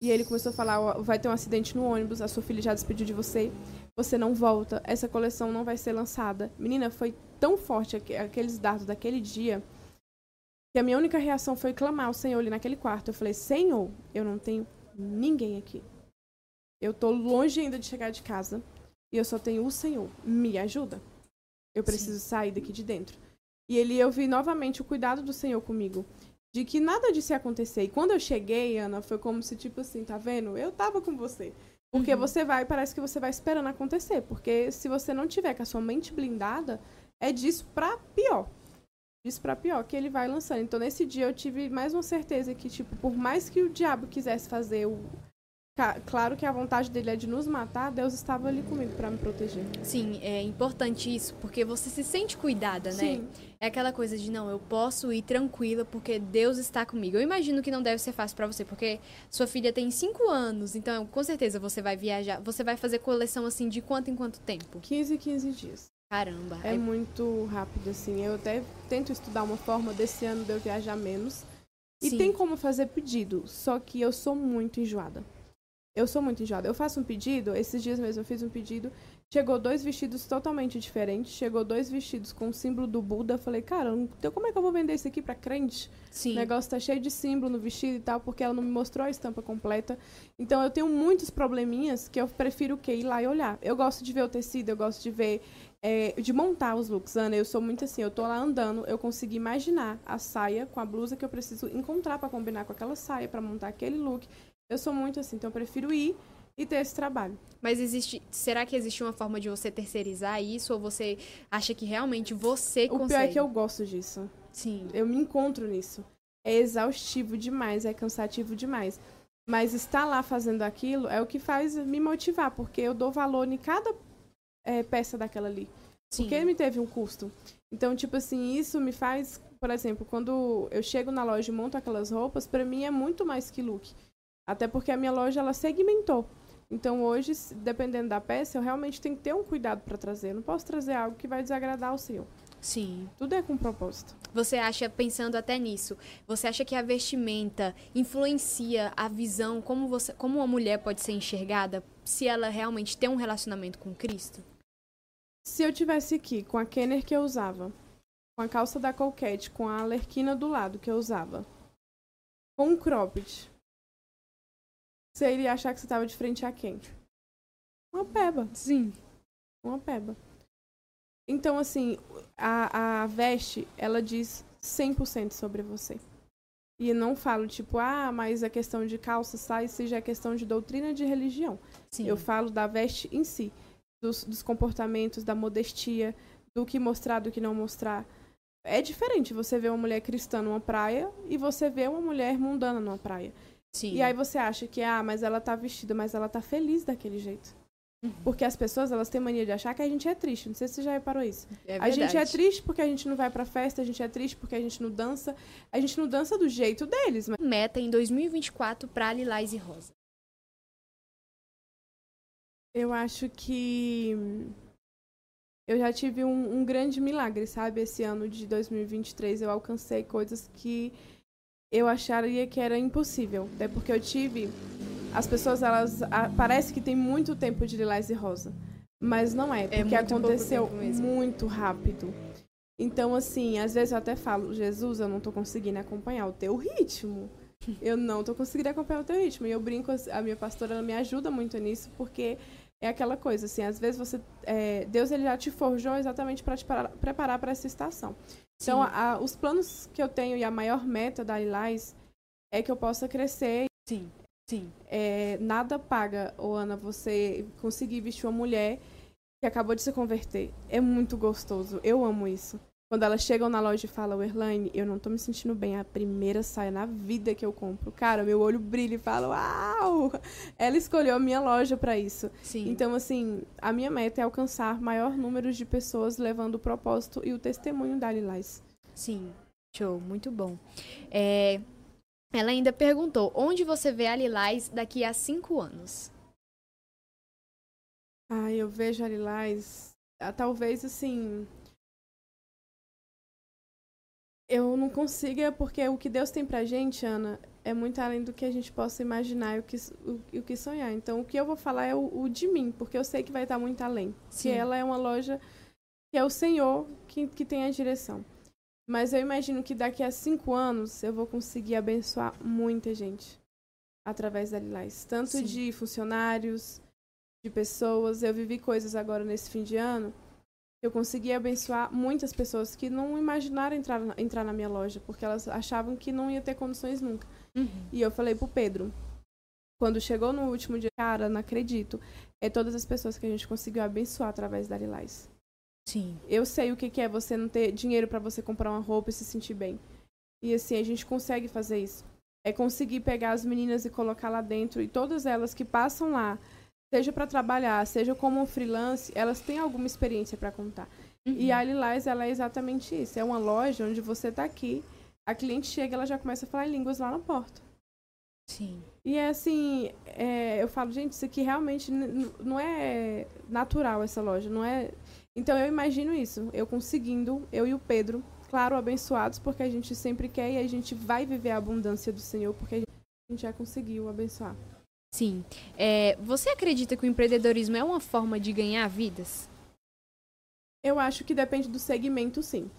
E ele começou a falar, vai ter um acidente no ônibus, a sua filha já despediu de você, você não volta, essa coleção não vai ser lançada. Menina, foi tão forte aque- aqueles dardos daquele dia que a minha única reação foi clamar ao Senhor ali naquele quarto. Eu falei, Senhor, eu não tenho ninguém aqui. Eu tô longe ainda de chegar de casa e eu só tenho o Senhor. Me ajuda. Eu preciso sair daqui de dentro. E ele eu vi novamente o cuidado do Senhor comigo. De que nada disso ia acontecer. E quando eu cheguei, Ana, foi como se, tipo assim, tá vendo? Eu tava com você. Porque Uhum. você vai, parece que você vai esperando acontecer. Porque se você não tiver com a sua mente blindada, é disso pra pior. Disso pra pior que ele vai lançando. Então, nesse dia, eu tive mais uma certeza que, tipo, por mais que o diabo quisesse fazer o. Claro que a vontade dele é de nos matar, Deus estava ali comigo pra me proteger. Sim, é importante isso, porque você se sente cuidada, né? Sim. É aquela coisa de não, eu posso ir tranquila porque Deus está comigo. Eu imagino que não deve ser fácil pra você, porque sua filha tem cinco anos, então com certeza você vai viajar. Você vai fazer coleção assim de quanto em quanto tempo? 15, 15 dias. Caramba. É aí- muito rápido, assim. Eu até tento estudar uma forma desse ano de eu viajar menos. E Sim. tem como fazer pedido, só que eu sou muito enjoada. Eu sou muito enjoada. Eu faço um pedido, esses dias mesmo eu fiz um pedido, chegou dois vestidos totalmente diferentes, chegou dois vestidos com o símbolo do Buda. Falei, cara, então como é que eu vou vender isso aqui pra crente? Sim. O negócio tá cheio de símbolo no vestido e tal, porque ela não me mostrou a estampa completa. Então eu tenho muitos probleminhas que eu prefiro o quê? Ir lá e olhar. Eu gosto de ver o tecido, eu gosto de ver é, de montar os looks. Ana, eu sou muito assim, eu tô lá andando, eu consigo imaginar a saia com a blusa que eu preciso encontrar para combinar com aquela saia, para montar aquele look. Eu sou muito assim, então eu prefiro ir e ter esse trabalho. Mas existe, será que existe uma forma de você terceirizar isso ou você acha que realmente você o consegue? O pior é que eu gosto disso. Sim. Eu me encontro nisso. É exaustivo demais, é cansativo demais. Mas estar lá fazendo aquilo é o que faz me motivar, porque eu dou valor em cada é, peça daquela ali. Sim. Porque me teve um custo. Então, tipo assim, isso me faz, por exemplo, quando eu chego na loja e monto aquelas roupas, para mim é muito mais que look. Até porque a minha loja ela segmentou. Então, hoje, dependendo da peça, eu realmente tenho que ter um cuidado para trazer. Eu não posso trazer algo que vai desagradar o seu. Sim. Tudo é com propósito. Você acha, pensando até nisso, você acha que a vestimenta influencia a visão, como, você, como uma mulher pode ser enxergada se ela realmente tem um relacionamento com Cristo? Se eu tivesse aqui com a Kenner que eu usava, com a calça da Colquete, com a Alerquina do lado que eu usava, com um cropped, você iria achar que você estava de frente a quem? Uma peba. Sim. Uma peba. Então, assim, a, a veste, ela diz 100% sobre você. E não falo, tipo, ah, mas a questão de calça, sai, seja a questão de doutrina de religião. Sim. Eu falo da veste em si, dos, dos comportamentos, da modestia, do que mostrar, do que não mostrar. É diferente você ver uma mulher cristã numa praia e você ver uma mulher mundana numa praia. Sim. E aí você acha que, ah, mas ela tá vestida, mas ela tá feliz daquele jeito. Uhum. Porque as pessoas, elas têm mania de achar que a gente é triste. Não sei se você já reparou isso. É a gente é triste porque a gente não vai pra festa, a gente é triste porque a gente não dança. A gente não dança do jeito deles. Mas... Meta em 2024 pra Lilás e Rosa. Eu acho que eu já tive um, um, grande milagre, sabe? Esse ano de 2023 eu alcancei coisas que eu acharia que era impossível. Até porque eu tive as pessoas, elas. A, parece que tem muito tempo de lilás e rosa. Mas não é, é porque é aconteceu muito rápido. Então, assim, às vezes eu até falo, Jesus, eu não tô conseguindo acompanhar o teu ritmo. Eu não tô conseguindo acompanhar o teu ritmo. E eu brinco, a minha pastora, ela me ajuda muito nisso, porque é aquela coisa, assim, às vezes você. É, Deus ele já te forjou exatamente para te preparar para essa estação. Então, a, os planos que eu tenho e a maior meta da Lilás é que eu possa crescer. Sim. Sim. É, nada paga, ô Ana, você conseguir vestir uma mulher que acabou de se converter. É muito gostoso. Eu amo isso. Quando elas chegam na loja e falam, Erlaine, eu não tô me sentindo bem. É a primeira saia na vida que eu compro. Cara, meu olho brilha e fala, uau! Ela escolheu a minha loja para isso. Sim. Então, assim, a minha meta é alcançar maior número de pessoas levando o propósito e o testemunho da Lilás. Sim, show, muito bom. É, ela ainda perguntou: onde você vê a Lilás daqui a cinco anos? Ah, eu vejo a Lilás. Ah, talvez assim. Eu não consiga, porque o que Deus tem pra gente, Ana, é muito além do que a gente possa imaginar e o que, o, o que sonhar. Então, o que eu vou falar é o, o, de mim, porque eu sei que vai estar muito além. Sim. Que ela é uma loja que é o Senhor que, que tem a direção. Mas eu imagino que daqui a cinco anos eu vou conseguir abençoar muita gente através da Lilás. Tanto Sim. de funcionários, de pessoas. Eu vivi coisas agora nesse fim de ano. Eu consegui abençoar muitas pessoas que não imaginaram entrar, entrar na minha loja, porque elas achavam que não ia ter condições nunca. Uhum. E eu falei pro Pedro, quando chegou no último dia, cara, não acredito. É todas as pessoas que a gente conseguiu abençoar através da Lilás. Sim. Eu sei o que é você não ter dinheiro para você comprar uma roupa e se sentir bem. E assim, a gente consegue fazer isso. É conseguir pegar as meninas e colocar lá dentro e todas elas que passam lá, seja para trabalhar, seja como um freelance, elas têm alguma experiência para contar. Uhum. E a Lilás, ela é exatamente isso. É uma loja onde você tá aqui, a cliente chega, ela já começa a falar línguas lá na porta. Sim. E é assim, é, eu falo, gente, isso aqui realmente não é natural essa loja, não é então eu imagino isso, eu conseguindo, eu e o Pedro, claro, abençoados, porque a gente sempre quer e a gente vai viver a abundância do Senhor, porque a gente já conseguiu abençoar. Sim. É, você acredita que o empreendedorismo é uma forma de ganhar vidas? Eu acho que depende do segmento, sim.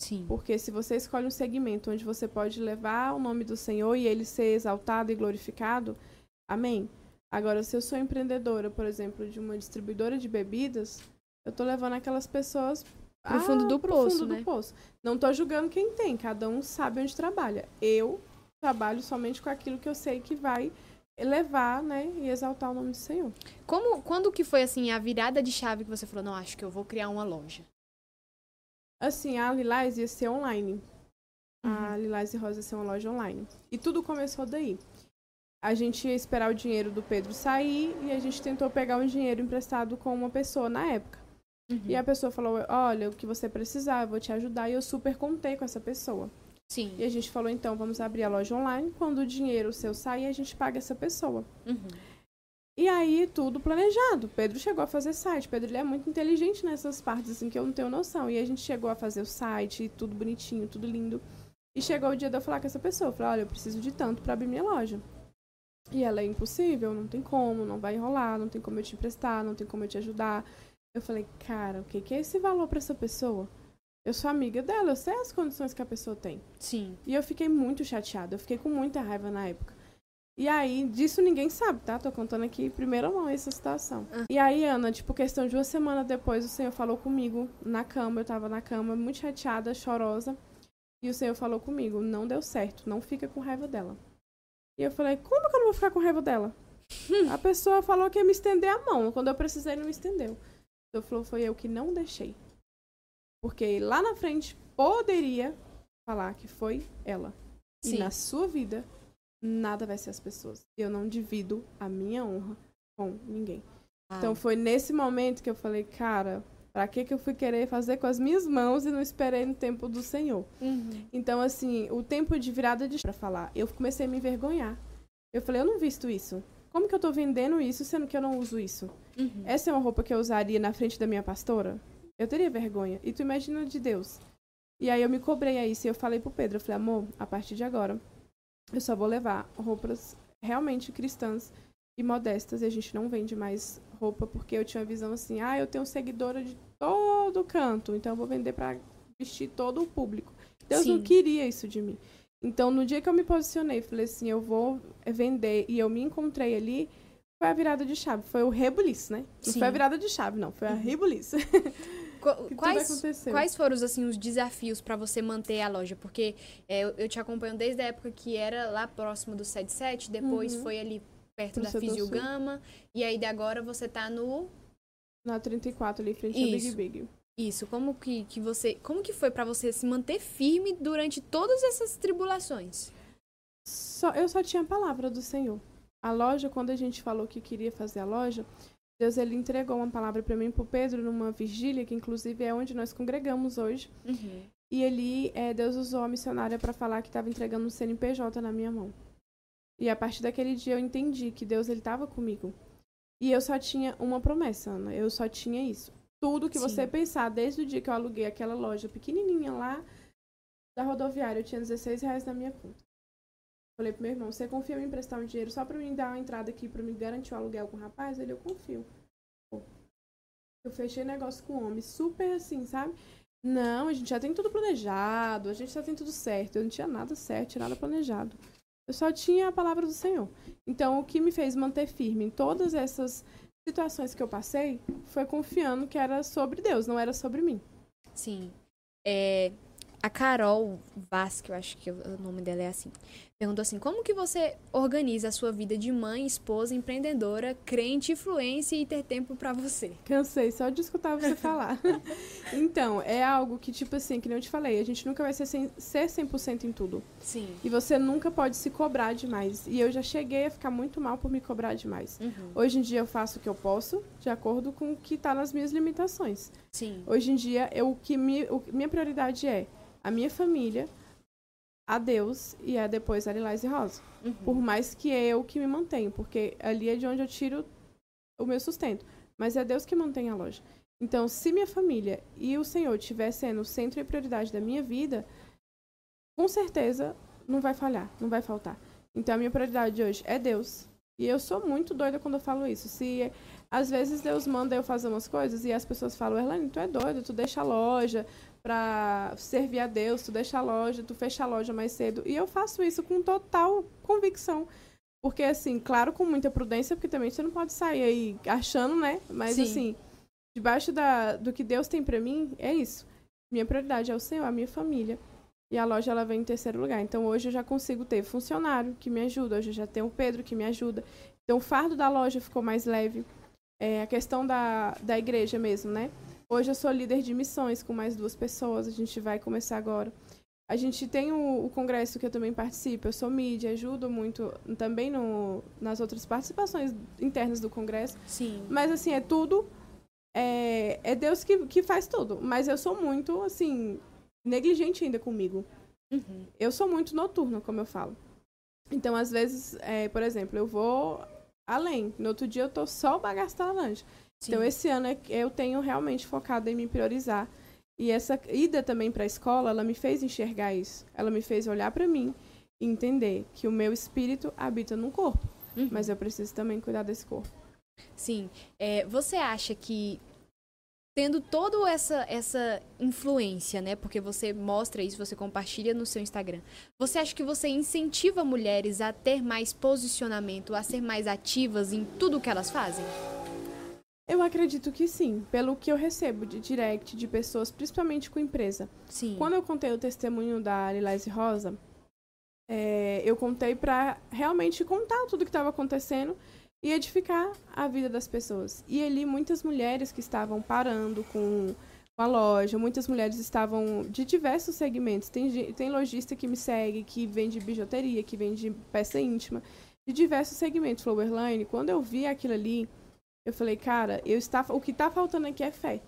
Sim. Porque se você escolhe um segmento onde você pode levar o nome do Senhor e ele ser exaltado e glorificado, amém. Agora, se eu sou empreendedora, por exemplo, de uma distribuidora de bebidas, eu tô levando aquelas pessoas Pro fundo do pro poço, fundo né? do poço. Não tô julgando quem tem, cada um sabe onde trabalha. Eu trabalho somente com aquilo que eu sei que vai elevar, né, e exaltar o nome do Senhor. Como, quando que foi, assim, a virada de chave que você falou, não, acho que eu vou criar uma loja? Assim, a Lilás ia ser online. Uhum. A Lilás e Rosa ia ser uma loja online. E tudo começou daí. A gente ia esperar o dinheiro do Pedro sair e a gente tentou pegar um dinheiro emprestado com uma pessoa na época. Uhum. E a pessoa falou: Olha, o que você precisar, eu vou te ajudar. E eu super contei com essa pessoa. Sim. E a gente falou: Então, vamos abrir a loja online. Quando o dinheiro seu sair, a gente paga essa pessoa. Uhum. E aí, tudo planejado. Pedro chegou a fazer site. Pedro ele é muito inteligente nessas partes, assim, que eu não tenho noção. E a gente chegou a fazer o site, tudo bonitinho, tudo lindo. E chegou o dia de eu falar com essa pessoa. Eu falei, olha, eu preciso de tanto pra abrir minha loja. E ela é impossível, não tem como, não vai rolar, não tem como eu te emprestar, não tem como eu te ajudar. Eu falei, cara, o que, que é esse valor pra essa pessoa? Eu sou amiga dela, eu sei as condições que a pessoa tem. Sim. E eu fiquei muito chateada, eu fiquei com muita raiva na época. E aí, disso ninguém sabe, tá? Tô contando aqui primeira mão essa situação. Ah. E aí, Ana, tipo, questão de uma semana depois, o Senhor falou comigo na cama, eu tava na cama, muito chateada, chorosa. E o Senhor falou comigo, não deu certo, não fica com raiva dela. E eu falei, como que eu não vou ficar com raiva dela? a pessoa falou que ia me estender a mão, quando eu precisei, não me estendeu. Então falou, foi eu que não deixei. Porque lá na frente poderia falar que foi ela. E Sim. na sua vida, nada vai ser as pessoas. Eu não divido a minha honra com ninguém. Ah, Então foi nesse momento que eu falei, cara, pra que que eu fui querer fazer com as minhas mãos e não esperei no tempo do Senhor? uhum. Então, assim, o tempo de virada de pra falar, eu comecei a me envergonhar. Eu falei, eu não visto isso. Como que eu tô vendendo isso sendo que eu não uso isso? Uhum. Essa é uma roupa que eu usaria na frente da minha pastora? Eu teria vergonha. E tu imagina de Deus. E aí eu me cobrei a isso e eu falei pro Pedro, eu falei, amor, a partir de agora, eu só vou levar roupas realmente cristãs e modestas e a gente não vende mais roupa porque eu tinha uma visão assim, ah, eu tenho seguidora de todo canto, então eu vou vender pra vestir todo o público. Deus Sim. não queria isso de mim. Então, no dia que eu me posicionei, falei assim, eu vou vender e eu me encontrei ali, foi a virada de chave, foi o rebuliço, né? Não Sim. foi a virada de chave, não, foi a rebuliço. Qu- quais, quais foram assim, os desafios pra você manter a loja? Porque é, eu, te acompanho desde a época que era lá próximo do 77, depois Uhum. foi ali perto da. Fisiogama, e aí de agora você tá no Na 34 ali, frente Isso. a Big Big. isso. Como que, que você, como que foi pra você se manter firme durante todas essas tribulações? Só, eu só tinha a palavra do Senhor. A loja, quando a gente falou que queria fazer a loja, Deus ele entregou uma palavra para mim e pro Pedro numa vigília, que inclusive é onde nós congregamos hoje. Uhum. E ali, eh, Deus usou a missionária para falar que estava entregando um CNPJ na minha mão. E a partir daquele dia eu entendi que Deus ele estava comigo. E eu só tinha uma promessa, Ana. Eu só tinha isso. Tudo que Sim. você pensar, desde o dia que eu aluguei aquela loja pequenininha lá da rodoviária, eu tinha 16 reais na minha conta. Falei pro meu irmão, você confia em me emprestar um dinheiro só pra mim dar uma entrada aqui, pra me garantir o aluguel com o rapaz? Ele, eu confio. Eu fechei negócio com o homem, super assim, sabe? Não, a gente já tem tudo planejado, a gente já tem tudo certo. Eu não tinha nada certo, nada planejado. Eu só tinha a palavra do Senhor. Então, o que me fez manter firme em todas essas situações que eu passei foi confiando que era sobre Deus, não era sobre mim. Sim. É, a Carol Vaz, que eu acho que o nome dela é assim, perguntou assim: como que você organiza a sua vida de mãe, esposa, empreendedora, crente, influência e ter tempo pra você? Cansei só de escutar você falar. então, é algo que, tipo assim, que nem eu te falei, a gente nunca vai ser, 100, ser 100% em tudo. Sim. E você nunca pode se cobrar demais. E eu já cheguei a ficar muito mal por me cobrar demais. Uhum. Hoje em dia eu faço o que eu posso, de acordo com o que está nas minhas limitações. Sim. Hoje em dia, eu, o que me, o, minha prioridade é a minha família, a Deus e a depois a Lilás e Rosa. Uhum. Por mais que é eu que me mantenho, porque ali é de onde eu tiro o meu sustento. Mas é Deus que mantém a loja. Então, se minha família e o Senhor estiver sendo o centro e prioridade da minha vida, com certeza não vai falhar, não vai faltar. Então, a minha prioridade hoje é Deus. E eu sou muito doida quando eu falo isso. Se às vezes Deus manda eu fazer umas coisas e as pessoas falam, Erlane, tu é doido, tu deixa a loja pra servir a Deus, tu deixa a loja, tu fecha a loja mais cedo. E eu faço isso com total convicção. Porque, assim, claro, com muita prudência, porque também você não pode sair aí achando, né? Mas, Sim. assim, debaixo da, do que Deus tem para mim, é isso. Minha prioridade é o Senhor, a minha família. E a loja ela vem em terceiro lugar. Então hoje eu já consigo ter funcionário que me ajuda, hoje eu já tenho o Pedro que me ajuda. Então o fardo da loja ficou mais leve. É, a questão da, da igreja mesmo, né? Hoje eu sou líder de missões com mais duas pessoas, a gente vai começar agora. A gente tem o, o congresso que eu também participo, eu sou mídia, ajudo muito também no, nas outras participações internas do congresso. Sim. Mas assim, é tudo. É, é Deus que, que faz tudo. Mas eu sou muito, assim, negligente ainda comigo. Uhum. Eu sou muito noturna, como eu falo. Então, às vezes, é, por exemplo, eu vou além. No outro dia eu tô só bagaço da laranja. Sim. Então, esse ano é- eu tenho realmente focado em me priorizar. E essa ida também para a escola, ela me fez enxergar isso. Ela me fez olhar para mim e entender que o meu espírito habita no corpo. Uhum. Mas eu preciso também cuidar desse corpo. Sim. É, você acha que tendo toda essa, essa influência, né? Porque você mostra isso, você compartilha no seu Instagram. Você acha que você incentiva mulheres a ter mais posicionamento, a ser mais ativas em tudo que elas fazem? Eu acredito que sim, pelo que eu recebo de direct de pessoas, principalmente com empresa. Sim. Quando eu contei o testemunho da Lilás Rosa, é, eu contei para realmente contar tudo que estava acontecendo e edificar a vida das pessoas. E ali muitas mulheres que estavam parando com a loja, muitas mulheres estavam de diversos segmentos. Tem, tem lojista que me segue, que vende bijuteria, que vende peça íntima, de diversos segmentos. Flowerline, quando eu vi aquilo ali, eu falei, cara, eu está, o que está faltando aqui é fé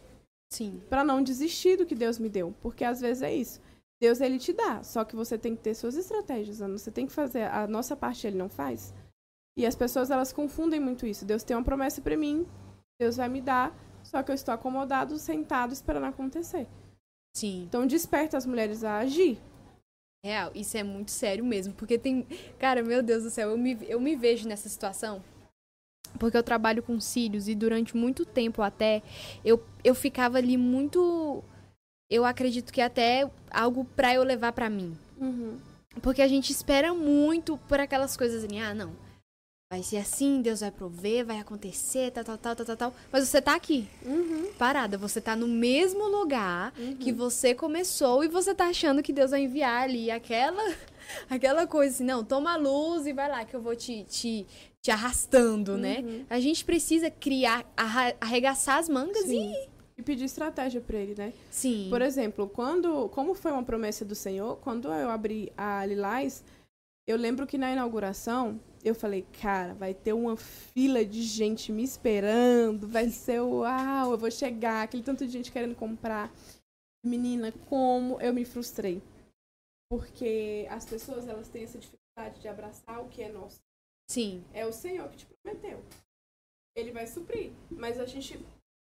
Sim. para não desistir do que Deus me deu, porque às vezes é isso. Deus ele te dá, só que você tem que ter suas estratégias, Ana. você tem que fazer a nossa parte ele não faz. E as pessoas elas confundem muito isso. Deus tem uma promessa para mim, Deus vai me dar, só que eu estou acomodado, sentado esperando acontecer. Sim. Então desperta as mulheres a agir. Real, isso é muito sério mesmo, porque tem. Cara, meu Deus do céu, eu me, eu me vejo nessa situação. Porque eu trabalho com cílios e durante muito tempo até eu, eu ficava ali muito. Eu acredito que até algo pra eu levar pra mim. Uhum. Porque a gente espera muito por aquelas coisas assim, ah, não. Vai ser assim, Deus vai prover, vai acontecer, tal, tal, tal, tal, tal, tal. Mas você tá aqui, Uhum. parada. Você tá no mesmo lugar que você começou e você tá achando que Deus vai enviar ali aquela, aquela coisa assim, não, toma a luz e vai lá que eu vou te, te, te arrastando, né? Uhum. A gente precisa criar, arregaçar as mangas Sim. e... E pedir estratégia para ele, né? Sim. Por exemplo, quando, como foi uma promessa do Senhor, quando eu abri a Lilás, eu lembro que na inauguração eu falei, cara, vai ter uma fila de gente me esperando, vai ser uau, eu vou chegar, aquele tanto de gente querendo comprar. Menina, como eu me frustrei. Porque as pessoas, elas têm essa dificuldade de abraçar o que é nosso. Sim. É o Senhor que te prometeu. Ele vai suprir, mas a gente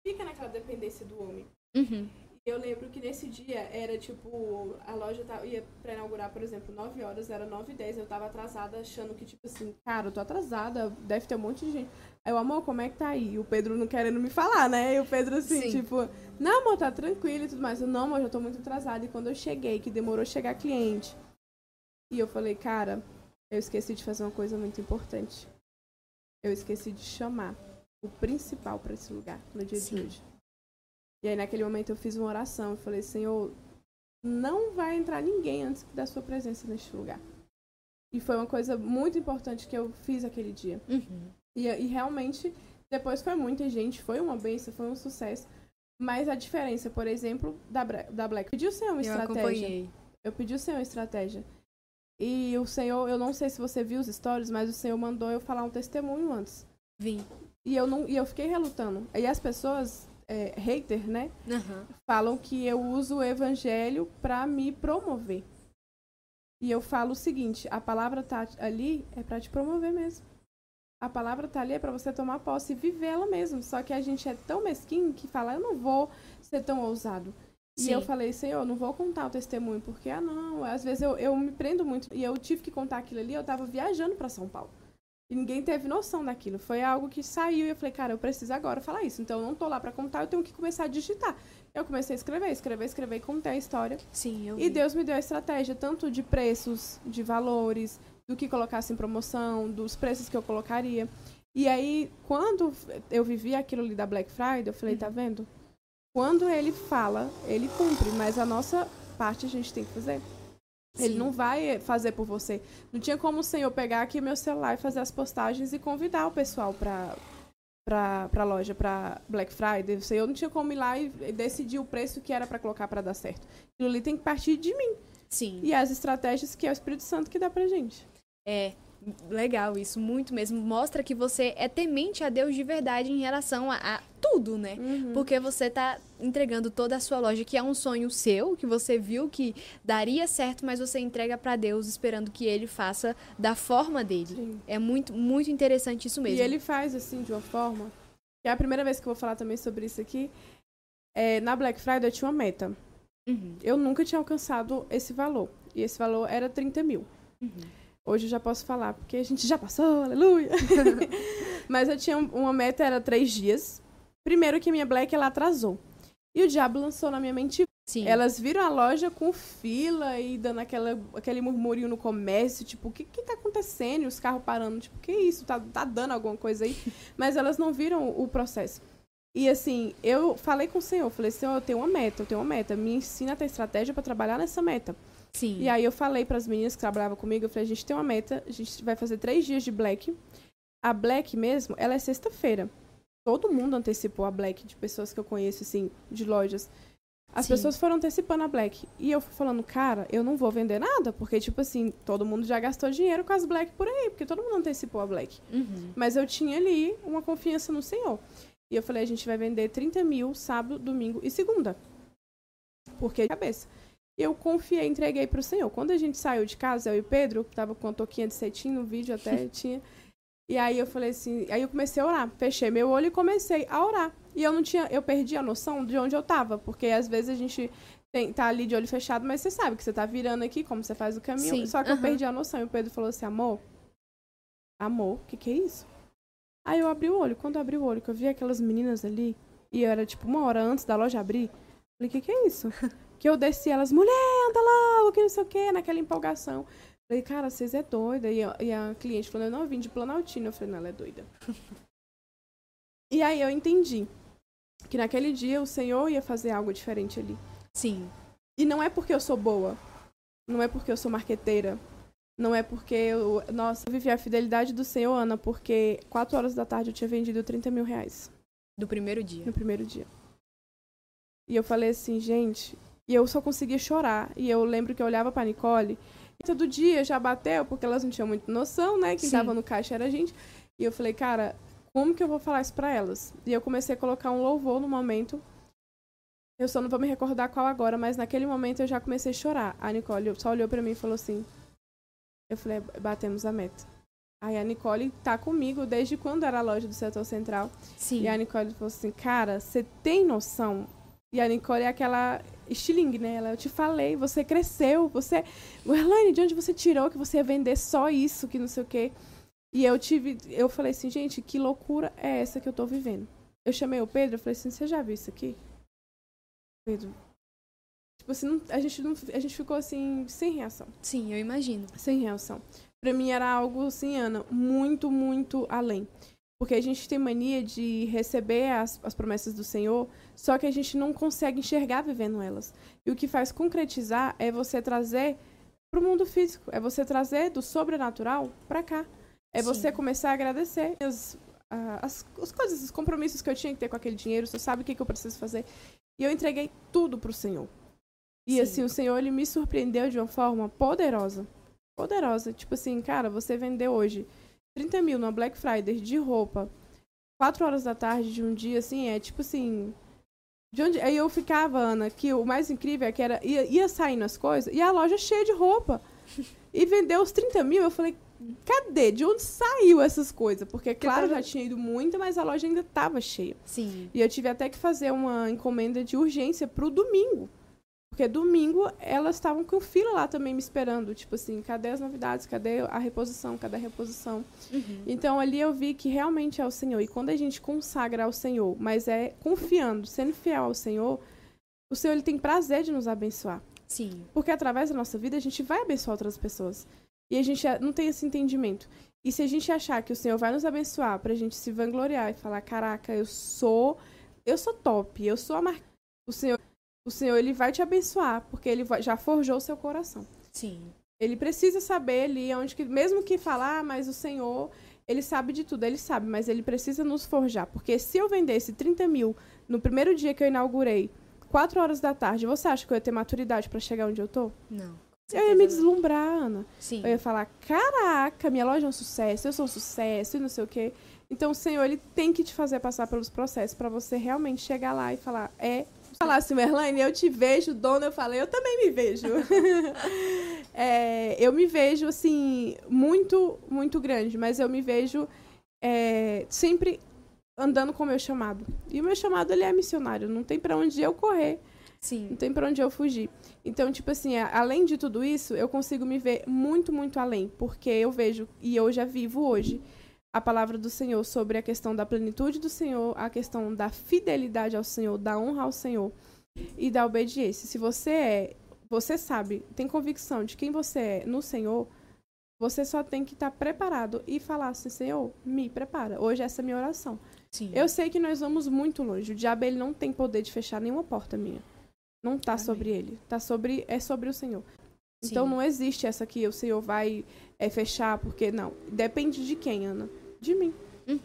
fica naquela dependência do homem. Uhum. Eu lembro que nesse dia era tipo, a loja tava, ia pra inaugurar, por exemplo, 9 horas, era 9 e 10, eu tava atrasada, achando que, tipo assim, cara, eu tô atrasada, deve ter um monte de gente. Aí eu, amor, como é que tá aí? E o Pedro não querendo me falar, né? E o Pedro assim, Sim. tipo, não, amor, tá tranquilo e tudo mais. Eu, não, amor, já tô muito atrasada. E quando eu cheguei, que demorou chegar cliente, e eu falei, cara, eu esqueci de fazer uma coisa muito importante. Eu esqueci de chamar o principal pra esse lugar no dia Sim. de hoje. E aí, naquele momento, eu fiz uma oração. Eu falei, Senhor, não vai entrar ninguém antes da sua presença neste lugar. E foi uma coisa muito importante que eu fiz aquele dia. Uhum. E, e realmente, depois foi muita gente, foi uma benção, foi um sucesso. Mas a diferença, por exemplo, da, da Black, pediu o Senhor uma Eu estratégia. acompanhei. Eu pedi o Senhor uma estratégia. E o Senhor, eu não sei se você viu os stories, mas o Senhor mandou eu falar um testemunho antes. Vim. E eu não, e eu fiquei relutando. E as pessoas, é, hater, né, Aham. falam que eu uso o evangelho para me promover. E eu falo o seguinte, a palavra tá ali é para te promover mesmo. A palavra tá ali é para você tomar posse e viver ela mesmo. Só que a gente é tão mesquinho que fala, eu não vou ser tão ousado. E Sim. eu falei, Senhor, não vou contar o testemunho, porque, ah, não, às vezes eu, eu me prendo muito. E eu tive que contar aquilo ali, eu tava viajando para São Paulo. E ninguém teve noção daquilo. Foi algo que saiu e eu falei, cara, eu preciso agora falar isso. Então eu não tô lá para contar, eu tenho que começar a digitar. Eu comecei a escrever, escrever, escrever e contei a história. Sim, eu E vi. Deus me deu a estratégia, tanto de preços, de valores, do que colocasse em promoção, dos preços que eu colocaria. E aí, quando eu vivi aquilo ali da Black Friday, eu falei, Uhum. tá vendo? Quando ele fala, ele cumpre, mas a nossa parte a gente tem que fazer. Ele Sim. não vai fazer por você. Não tinha como o Senhor pegar aqui meu celular e fazer as postagens e convidar o pessoal pra, pra, pra loja, pra Black Friday. O Senhor não tinha como ir lá e decidir o preço que era pra colocar pra dar certo. Aquilo ali tem que partir de mim. Sim. E as estratégias que é o Espírito Santo que dá pra gente. É legal isso, muito mesmo. Mostra que você é temente a Deus de verdade em relação a, a tudo, né? Porque você tá entregando toda a sua loja, que é um sonho seu, que você viu que daria certo, mas você entrega pra Deus esperando que ele faça da forma dele. Sim. É muito, muito interessante isso mesmo. E ele faz assim de uma forma. Que é a primeira vez que eu vou falar também sobre isso aqui. É, na Black Friday eu tinha uma meta. Uhum, Eu nunca tinha alcançado esse valor. E esse valor era 30 mil. uhum. Hoje eu já posso falar, porque a gente já passou, aleluia. Mas eu tinha um- uma meta, era três dias. Primeiro que minha Black ela atrasou. E o diabo lançou na minha mente. Sim. Elas viram a loja com fila e dando aquela, aquele murmurinho no comércio, tipo, o que que tá acontecendo? E os carros parando, tipo, que isso? Tá, tá dando alguma coisa aí? Mas elas não viram o processo. E assim, eu falei com o Senhor, falei, Senhor, eu tenho uma meta, eu tenho uma meta. Me ensina a ter estratégia para trabalhar nessa meta. Sim. E aí eu falei para as meninas que trabalhavam comigo, eu falei, a gente tem uma meta, a gente vai fazer três dias de Black. A Black mesmo, ela é sexta-feira. Todo mundo antecipou a Black de pessoas que eu conheço, assim, de lojas. As Sim. pessoas foram antecipando a Black. E eu fui falando, cara, eu não vou vender nada, porque, tipo assim, todo mundo já gastou dinheiro com as Black por aí, porque todo mundo antecipou a Black. Uhum. Mas eu tinha ali uma confiança no Senhor. E eu falei, a gente vai vender 30 mil sábado, domingo e segunda. Porque cabeça. Eu confiei, entreguei pro Senhor. Quando a gente saiu de casa, eu e o Pedro, tava com a toquinha de cetim no vídeo até, tinha. E aí eu falei assim, aí eu comecei a orar. Fechei meu olho e comecei a orar. E eu não tinha, eu perdi a noção de onde eu tava, porque às vezes a gente tem, tá ali de olho fechado, mas você sabe que você tá virando aqui, como você faz o caminho. Sim, Só que eu aham. perdi a noção. E o Pedro falou assim, amor, amor, o que que é isso? Aí eu abri o olho. Quando eu abri o olho, que eu vi aquelas meninas ali, e era tipo uma hora antes da loja abrir, falei, o que que é isso? que eu desci elas, mulher, anda logo, que não sei o que, naquela empolgação. Falei, cara, vocês é doida. E a, e a cliente falou, eu não vim de Planaltina. Eu falei, não, ela é doida. e aí eu entendi que naquele dia o Senhor ia fazer algo diferente ali. Sim. E não é porque eu sou boa. Não é porque eu sou marqueteira. Não é porque eu. Nossa, eu vivi a fidelidade do Senhor, Ana, porque 4 horas da tarde eu tinha vendido 30 mil reais Do primeiro dia. no primeiro dia. E eu falei assim, gente. E eu só conseguia chorar. E eu lembro que eu olhava pra Nicole. E todo dia já bateu, porque elas não tinham muita noção, né? Quem Sim. tava no caixa era a gente. E eu falei, cara, como que eu vou falar isso pra elas? E eu comecei a colocar um louvor no momento. Eu só não vou me recordar qual agora, mas naquele momento eu já comecei a chorar. A Nicole só olhou pra mim e falou assim. Eu falei, batemos a meta. Aí a Nicole tá comigo desde quando era a loja do setor central. Sim. E a Nicole falou assim, cara, você tem noção? E a Nicole é aquela estilingue, né? Ela, eu te falei, você cresceu, você... Elaine, de onde você tirou que você ia vender só isso, que não sei o quê? E eu tive... Eu falei assim, gente, que loucura é essa que eu tô vivendo? Eu chamei o Pedro, eu falei assim, você já viu isso aqui? Pedro... Tipo assim, não- a, gente não, a gente ficou assim, sem reação. Sim, eu imagino. Sem reação. Pra mim era algo assim, Ana, muito, muito além. Porque a gente tem mania de receber as, as promessas do Senhor, só que a gente não consegue enxergar vivendo elas. E o que faz concretizar é você trazer pro mundo físico, é você trazer do sobrenatural pra cá. É você Sim. começar a agradecer as, as, as coisas, os compromissos que eu tinha que ter com aquele dinheiro, você sabe o que, que eu preciso fazer. E eu entreguei tudo pro Senhor. E Sim. assim, o Senhor ele me surpreendeu de uma forma poderosa. Poderosa. Tipo assim, cara, você vendeu hoje 30 mil numa Black Friday de roupa, 4 horas da tarde de um dia, assim, é tipo assim. De onde... Aí eu ficava, Ana, que o mais incrível é que era. Ia, ia saindo as coisas e a loja cheia de roupa. E vendeu os 30 mil, eu falei, cadê? De onde saiu essas coisas? Porque, claro, já tinha ido muito, mas a loja ainda estava cheia. Sim. E eu tive até que fazer uma encomenda de urgência pro domingo. Porque domingo elas estavam com fila lá também me esperando. Tipo assim, cadê as novidades? Cadê a reposição? Cadê a reposição? Uhum. Então ali eu vi que realmente é o Senhor. E quando a gente consagra ao Senhor, mas é confiando, sendo fiel ao Senhor, o Senhor ele tem prazer de nos abençoar. Sim. Porque através da nossa vida a gente vai abençoar outras pessoas. E a gente não tem esse entendimento. E se a gente achar que o Senhor vai nos abençoar pra gente se vangloriar e falar, caraca, eu sou, eu sou top, eu sou a mar... o Senhor, o Senhor ele vai te abençoar, porque ele já forjou o seu coração. Sim. Ele precisa saber ali onde que, mesmo que falar, ah, mas o Senhor, ele sabe de tudo, ele sabe, mas ele precisa nos forjar. Porque se eu vendesse 30 mil no primeiro dia que eu inaugurei, 4 horas da tarde, você acha que eu ia ter maturidade para chegar onde eu tô? Não. Eu ia me deslumbrar, Ana. Sim. Eu ia falar, caraca, minha loja é um sucesso, eu sou um sucesso e não sei o quê. Então o Senhor, ele tem que te fazer passar pelos processos para você realmente chegar lá e falar, é falar assim, Merlane, eu te vejo, dona, eu falei, eu também me vejo. é, eu me vejo, assim, muito, muito grande, mas eu me vejo é, sempre andando com o meu chamado. E o meu chamado, ele é missionário, não tem para onde eu correr. Sim. Não tem para onde eu fugir. Então, tipo assim, além de tudo isso, eu consigo me ver muito, muito além, porque eu vejo e eu já vivo hoje a palavra do Senhor sobre a questão da plenitude do Senhor, a questão da fidelidade ao Senhor, da honra ao Senhor e da obediência. Se você é, você sabe, tem convicção de quem você é no Senhor, você só tem que estar tá preparado e falar assim, Senhor, me prepara. Hoje essa é a minha oração. Sim. Eu sei que nós vamos muito longe. O diabo ele não tem poder de fechar nenhuma porta minha. Não está sobre ele, tá sobre é sobre o Senhor. Então Sim. não existe essa que o Senhor vai é, fechar, porque não. Depende de quem, Ana? De mim. Uhum.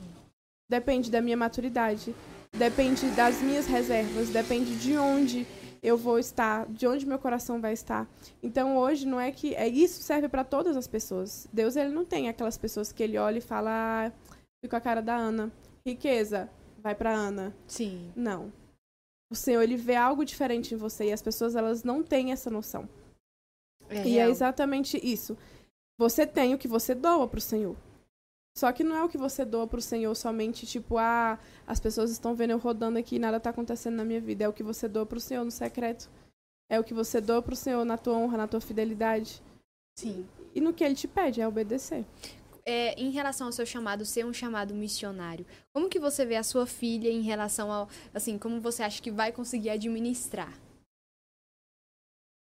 Depende da minha maturidade. Depende das minhas reservas. Depende de onde eu vou estar, de onde meu coração vai estar. Então hoje não é que é isso serve para todas as pessoas. Deus ele não tem aquelas pessoas que ele olha e fala, ah, fica a cara da Ana, riqueza, vai para Ana. Sim. Não. O Senhor ele vê algo diferente em você e as pessoas elas não têm essa noção. É e é exatamente isso. Você tem o que você doa pro Senhor. Só que não é o que você doa pro Senhor somente, tipo, ah, as pessoas estão vendo eu rodando aqui e nada tá acontecendo na minha vida. É o que você doa pro Senhor no secreto. É o que você doa pro Senhor na tua honra, na tua fidelidade. Sim. E no que ele te pede, é obedecer. É, em relação ao seu chamado ser um chamado missionário, como que você vê a sua filha em relação ao, assim, como você acha que vai conseguir administrar?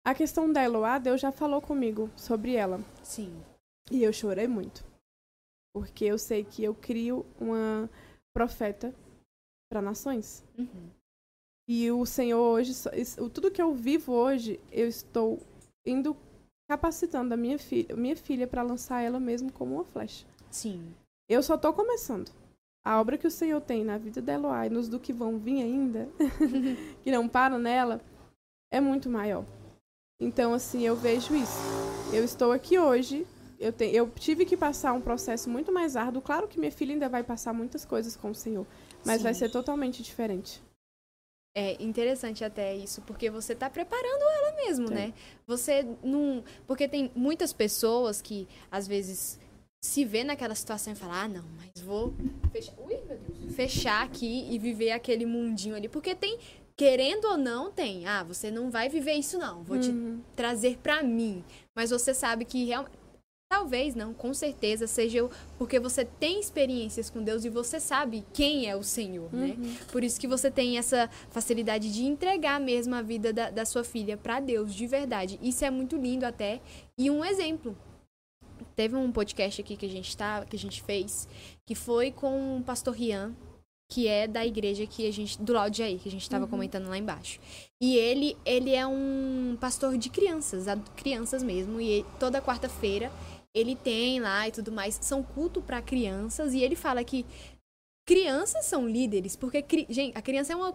A questão da Eloá, Deus já falou comigo sobre ela. Sim. E eu chorei muito. Porque eu sei que eu crio uma profeta para nações. Uhum. E o Senhor hoje, tudo que eu vivo hoje, eu estou indo capacitando a minha filha, minha filha para lançar ela mesmo como uma flecha. Sim. Eu só estou começando. A obra que o Senhor tem na vida da Eloá e nos do que vão vir ainda, que não param nela, é muito maior. Então, assim, eu vejo isso. Eu estou aqui hoje, eu, te, eu tive que passar um processo muito mais árduo. Claro que minha filha ainda vai passar muitas coisas com o Senhor, mas Sim. vai ser totalmente diferente. É interessante até isso, porque você está preparando ela mesmo, Sim. né? Você não. Porque tem muitas pessoas que, às vezes, se vê naquela situação e falar, ah, não, mas vou fechar. Ui, meu Deus. Fechar aqui e viver aquele mundinho ali. Porque tem querendo ou não, tem. Ah, você não vai viver isso, não. Vou uhum. te trazer para mim. Mas você sabe que realmente. Talvez não, com certeza seja porque você tem experiências com Deus e você sabe quem é o Senhor, né? uhum. né? Por isso que você tem essa facilidade de entregar mesmo a vida da, da sua filha para Deus, de verdade. Isso é muito lindo até. E um exemplo. Teve um podcast aqui que a gente tá, que a gente fez, que foi com o pastor Rian, que é da igreja que a gente do lado de aí que a gente estava uhum. comentando lá embaixo. E ele ele é um pastor de crianças, crianças mesmo, e toda quarta-feira ele tem lá e tudo mais, são culto para crianças e ele fala que crianças são líderes, porque gente, a criança é uma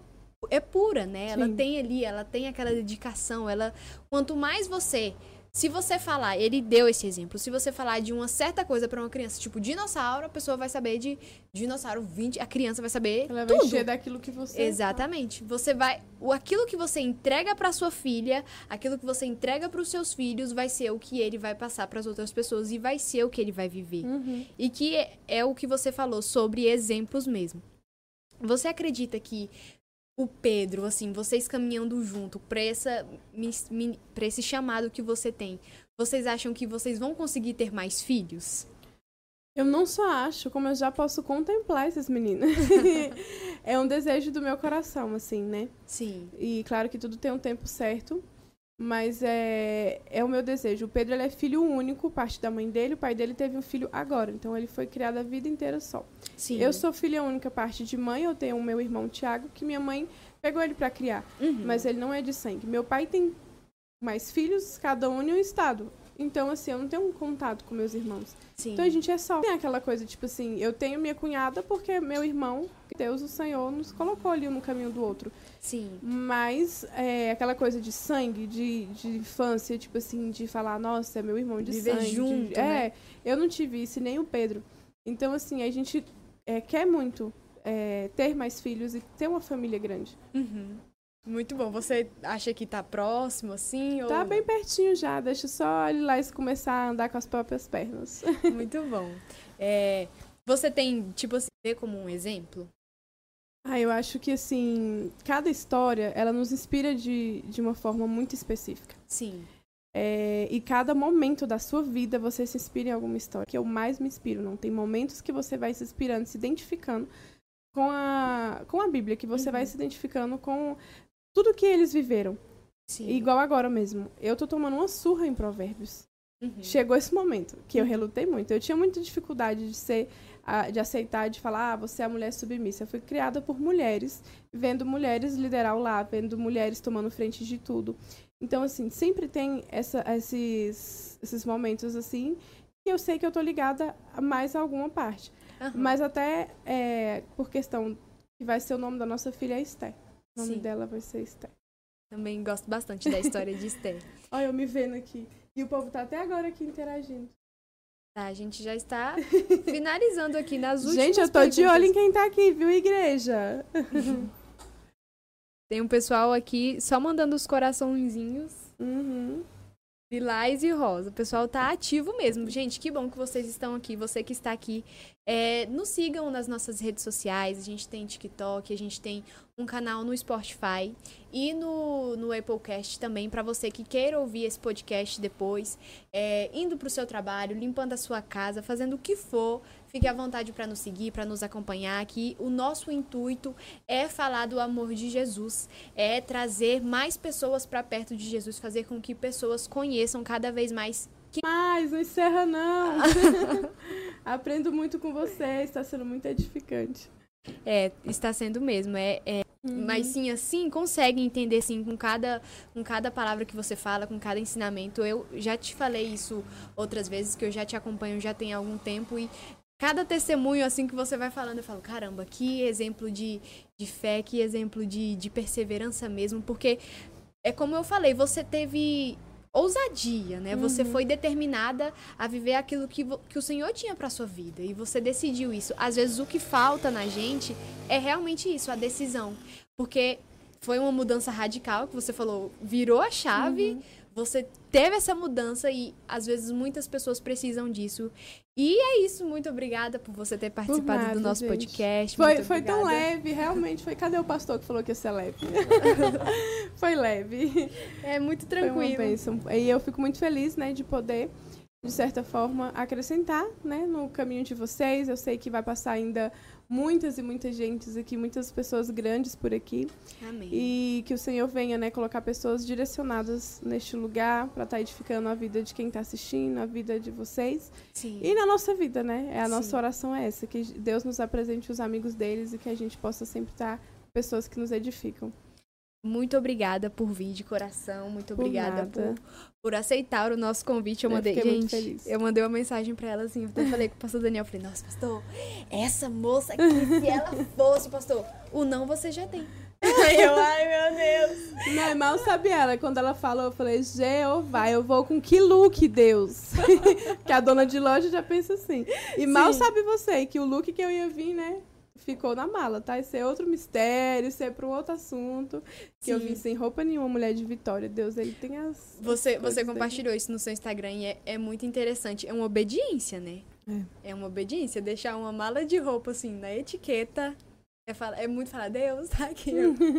é pura, né? Ela tem ali, ela tem aquela dedicação, ela quanto mais você se você falar, ele deu esse exemplo, se você falar de uma certa coisa para uma criança, tipo dinossauro, a pessoa vai saber de dinossauro 20, a criança vai saber Ela vai encher daquilo que você Exatamente. Você vai, o aquilo que você entrega para sua filha, aquilo que você entrega para os seus filhos vai ser o que ele vai passar para as outras pessoas e vai ser o que ele vai viver. Uhum. E que é, é o que você falou sobre exemplos mesmo. Você acredita que o Pedro, assim, vocês caminhando junto para essa para esse chamado que você tem, vocês acham que vocês vão conseguir ter mais filhos? Eu não só acho, como eu já posso contemplar esses meninos. é um desejo do meu coração, assim, né? Sim. E claro que tudo tem um tempo certo. Mas é, é o meu desejo. O Pedro ele é filho único, parte da mãe dele. O pai dele teve um filho agora. Então ele foi criado a vida inteira só. Sim. Eu sou filha única, parte de mãe. Eu tenho o meu irmão Tiago, que minha mãe pegou ele para criar. Uhum. Mas ele não é de sangue. Meu pai tem mais filhos, cada um em um estado. Então, assim, eu não tenho um contato com meus irmãos. Sim. Então a gente é só. Tem aquela coisa, tipo assim, eu tenho minha cunhada porque meu irmão, Deus, o Senhor, nos colocou ali um no caminho do outro. Sim. Mas é, aquela coisa de sangue, de, de infância, tipo assim, de falar, nossa, é meu irmão de Viver sangue. de- junto, é, né? eu não tive isso, e nem o Pedro. Então, assim, a gente é, quer muito é, ter mais filhos e ter uma família grande. Uhum. Muito bom. Você acha que tá próximo, assim? Ou... Tá bem pertinho já, deixa só ele lá e começar a andar com as próprias pernas. Muito bom. É, você tem, tipo assim, ver como um exemplo? Ah, eu acho que, assim, cada história, ela nos inspira de, de uma forma muito específica. Sim. É, e cada momento da sua vida você se inspira em alguma história. Que eu mais me inspiro, não tem momentos que você vai se inspirando, se identificando com a, com a Bíblia, que você Uhum. vai se identificando com tudo que eles viveram. Sim. Igual agora mesmo. Eu tô tomando uma surra em provérbios. Uhum. Chegou esse momento que eu relutei muito. Eu tinha muita dificuldade de ser, de aceitar, de falar, ah, você é a mulher submissa. Eu fui criada por mulheres, vendo mulheres liderar o lar, vendo mulheres tomando frente de tudo. Então, assim, sempre tem essa, esses, esses momentos assim que eu sei que eu tô ligada a mais alguma parte. Aham. Mas até é, por questão que vai ser o nome da nossa filha é Esther. O nome Sim. dela vai ser Esther. Também gosto bastante da história de Esther. Olha, eu me vendo aqui. E o povo tá até agora aqui interagindo. Tá, a gente já está finalizando aqui nas últimas Gente, eu tô de perguntas. olho em quem tá aqui, viu, igreja? Tem um pessoal aqui só mandando os coraçõezinhos. Uhum. Lilás e Rosa. O pessoal tá ativo mesmo. Gente, que bom que vocês estão aqui. Você que está aqui, é, nos sigam nas nossas redes sociais. A gente tem TikTok, a gente tem um canal no Spotify e no, no Applecast também, para você que queira ouvir esse podcast depois, é, indo pro seu trabalho, limpando a sua casa, fazendo o que for. Fique à vontade para nos seguir, para nos acompanhar aqui. O nosso intuito é falar do amor de Jesus, é trazer mais pessoas para perto de Jesus, fazer com que pessoas conheçam cada vez mais. Mas não encerra, não. Aprendo muito com você, está sendo muito edificante. É, está sendo mesmo. É, é Mas sim, assim, consegue entender sim com cada, com cada palavra que você fala, com cada ensinamento. Eu já te falei isso outras vezes, que eu já te acompanho já tem algum tempo e cada testemunho assim que você vai falando, eu falo, caramba, que exemplo de, de fé, que exemplo de, de perseverança mesmo, porque é como eu falei, você teve ousadia, né? Você foi determinada a viver aquilo que, que o Senhor tinha para sua vida e você decidiu isso. Às vezes o que falta na gente é realmente isso, a decisão, porque foi uma mudança radical que você falou, virou a chave, você teve essa mudança e às vezes muitas pessoas precisam disso. E é isso, muito obrigada por você ter participado nada, do nosso gente. podcast. Foi, foi tão leve, realmente. Foi. Cadê o pastor que falou que ia ser leve? foi leve. É muito Foi uma tranquilo. bênção. E eu fico muito feliz, né, de poder, de certa forma, acrescentar, né, no caminho de vocês. Eu sei que vai passar ainda muitas e muitas gentes aqui, muitas pessoas grandes por aqui. Amém. E que o Senhor venha, né, colocar pessoas direcionadas neste lugar para estar edificando a vida de quem está assistindo, a vida de vocês. Sim. E na nossa vida, né? É a Sim. nossa oração é essa, que Deus nos apresente os amigos deles e que a gente possa sempre estar com pessoas que nos edificam. Muito obrigada por vir de coração. Muito Por obrigada por, por aceitar o nosso convite. Eu Eu mandei, gente, feliz. eu mandei uma mensagem pra ela assim. Eu até falei com o pastor Daniel. eu Falei, nossa, pastor, essa moça aqui, se ela fosse, pastor, o não você já tem. Aí eu, ai meu Deus. Não, mal sabe ela. Quando ela falou, eu falei, Jeová, eu vou com que look, Deus? que a dona de loja já pensa assim. E mal Sim. sabe você que o look que eu ia vir, né? Ficou na mala, tá? Isso é outro mistério, isso é para um outro assunto. Que eu Sim. vim sem roupa nenhuma, mulher de Vitória. Deus, ele tem as. Você, você dele. compartilhou isso no seu Instagram e é, é muito interessante. É uma obediência, né? É. uma obediência. Deixar uma mala de roupa, assim, na etiqueta. É, fala- é muito falar, Deus, tá aqui.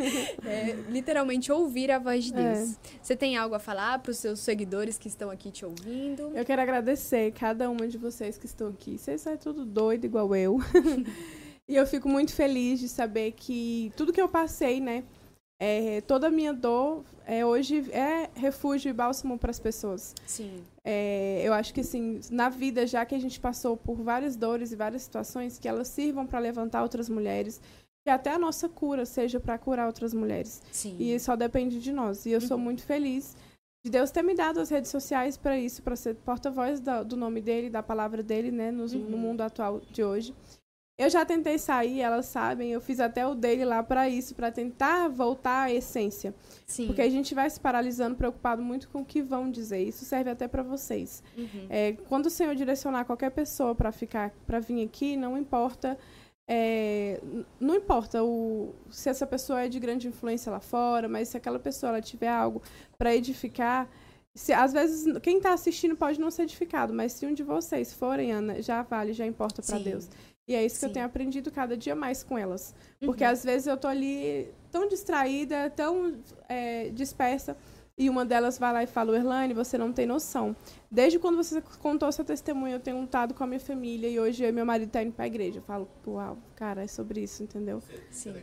é literalmente ouvir a voz de É. Deus. Você tem algo a falar para os seus seguidores que estão aqui te ouvindo? Eu quero agradecer cada uma de vocês que estão aqui. Vocês são tudo doido igual eu. e eu fico muito feliz de saber que tudo que eu passei, né? É, toda a minha dor é, hoje é refúgio e bálsamo para as pessoas. Sim. É, eu acho que assim, na vida, já que a gente passou por várias dores e várias situações, que elas sirvam para levantar outras mulheres, que até a nossa cura seja para curar outras mulheres. Sim. E só depende de nós. E eu sou Uhum. muito feliz de Deus ter me dado as redes sociais para isso, para ser porta-voz do nome dele, da palavra dele, né, no Uhum. mundo atual de hoje. Eu já tentei sair, elas sabem, eu fiz até o dele lá para isso, para tentar voltar à essência. Sim. Porque a gente vai se paralisando, preocupado muito com o que vão dizer. Isso serve até para vocês. Uhum. É, quando o Senhor direcionar qualquer pessoa para ficar, para vir aqui, não importa, é, não importa o, se essa pessoa é de grande influência lá fora, mas se aquela pessoa ela tiver algo para edificar, se, às vezes quem está assistindo pode não ser edificado, mas se um de vocês forem, Ana, já vale, já importa para. Deus. E é isso que Sim. eu tenho aprendido cada dia mais com elas. Porque Uhum. às vezes eu tô ali tão distraída, tão é, dispersa, e uma delas vai lá e fala, Erlane, você não tem noção. Desde quando você contou seu testemunho, eu tenho lutado com a minha família, e hoje eu meu marido tá indo pra igreja. Eu falo, uau, cara, é sobre isso, entendeu? Sim.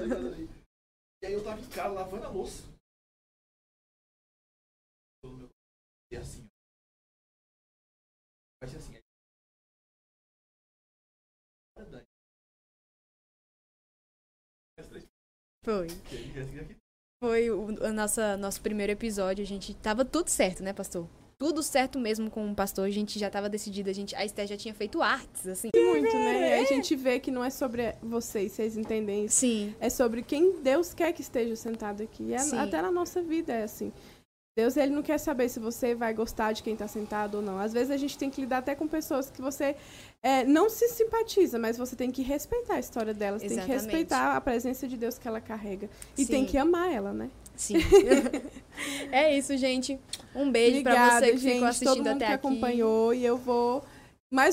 Ali. E aí eu tava em casa lavando a louça. E assim, ó. Vai ser assim. Três- Foi. aqui. Foi o, o nossa, nosso primeiro episódio. A gente tava tudo certo, né, pastor? Tudo certo mesmo com o pastor. A gente já tava decidida. A, gente, a Esther já tinha feito artes, assim. Muito, né? E a gente vê que não é sobre vocês, vocês entendem isso. Sim. É sobre quem Deus quer que esteja sentado aqui. É, até na nossa vida é assim. Deus, ele não quer saber se você vai gostar de quem está sentado ou não. Às vezes a gente tem que lidar até com pessoas que você é, não se simpatiza, mas você tem que respeitar a história delas, tem que Exatamente. respeitar a presença de Deus que ela carrega. E Sim. tem que amar ela, né? Sim. é isso, gente. Um beijo pra Obrigada, você que gente, ficou todo assistindo mundo até que aqui. acompanhou. E eu vou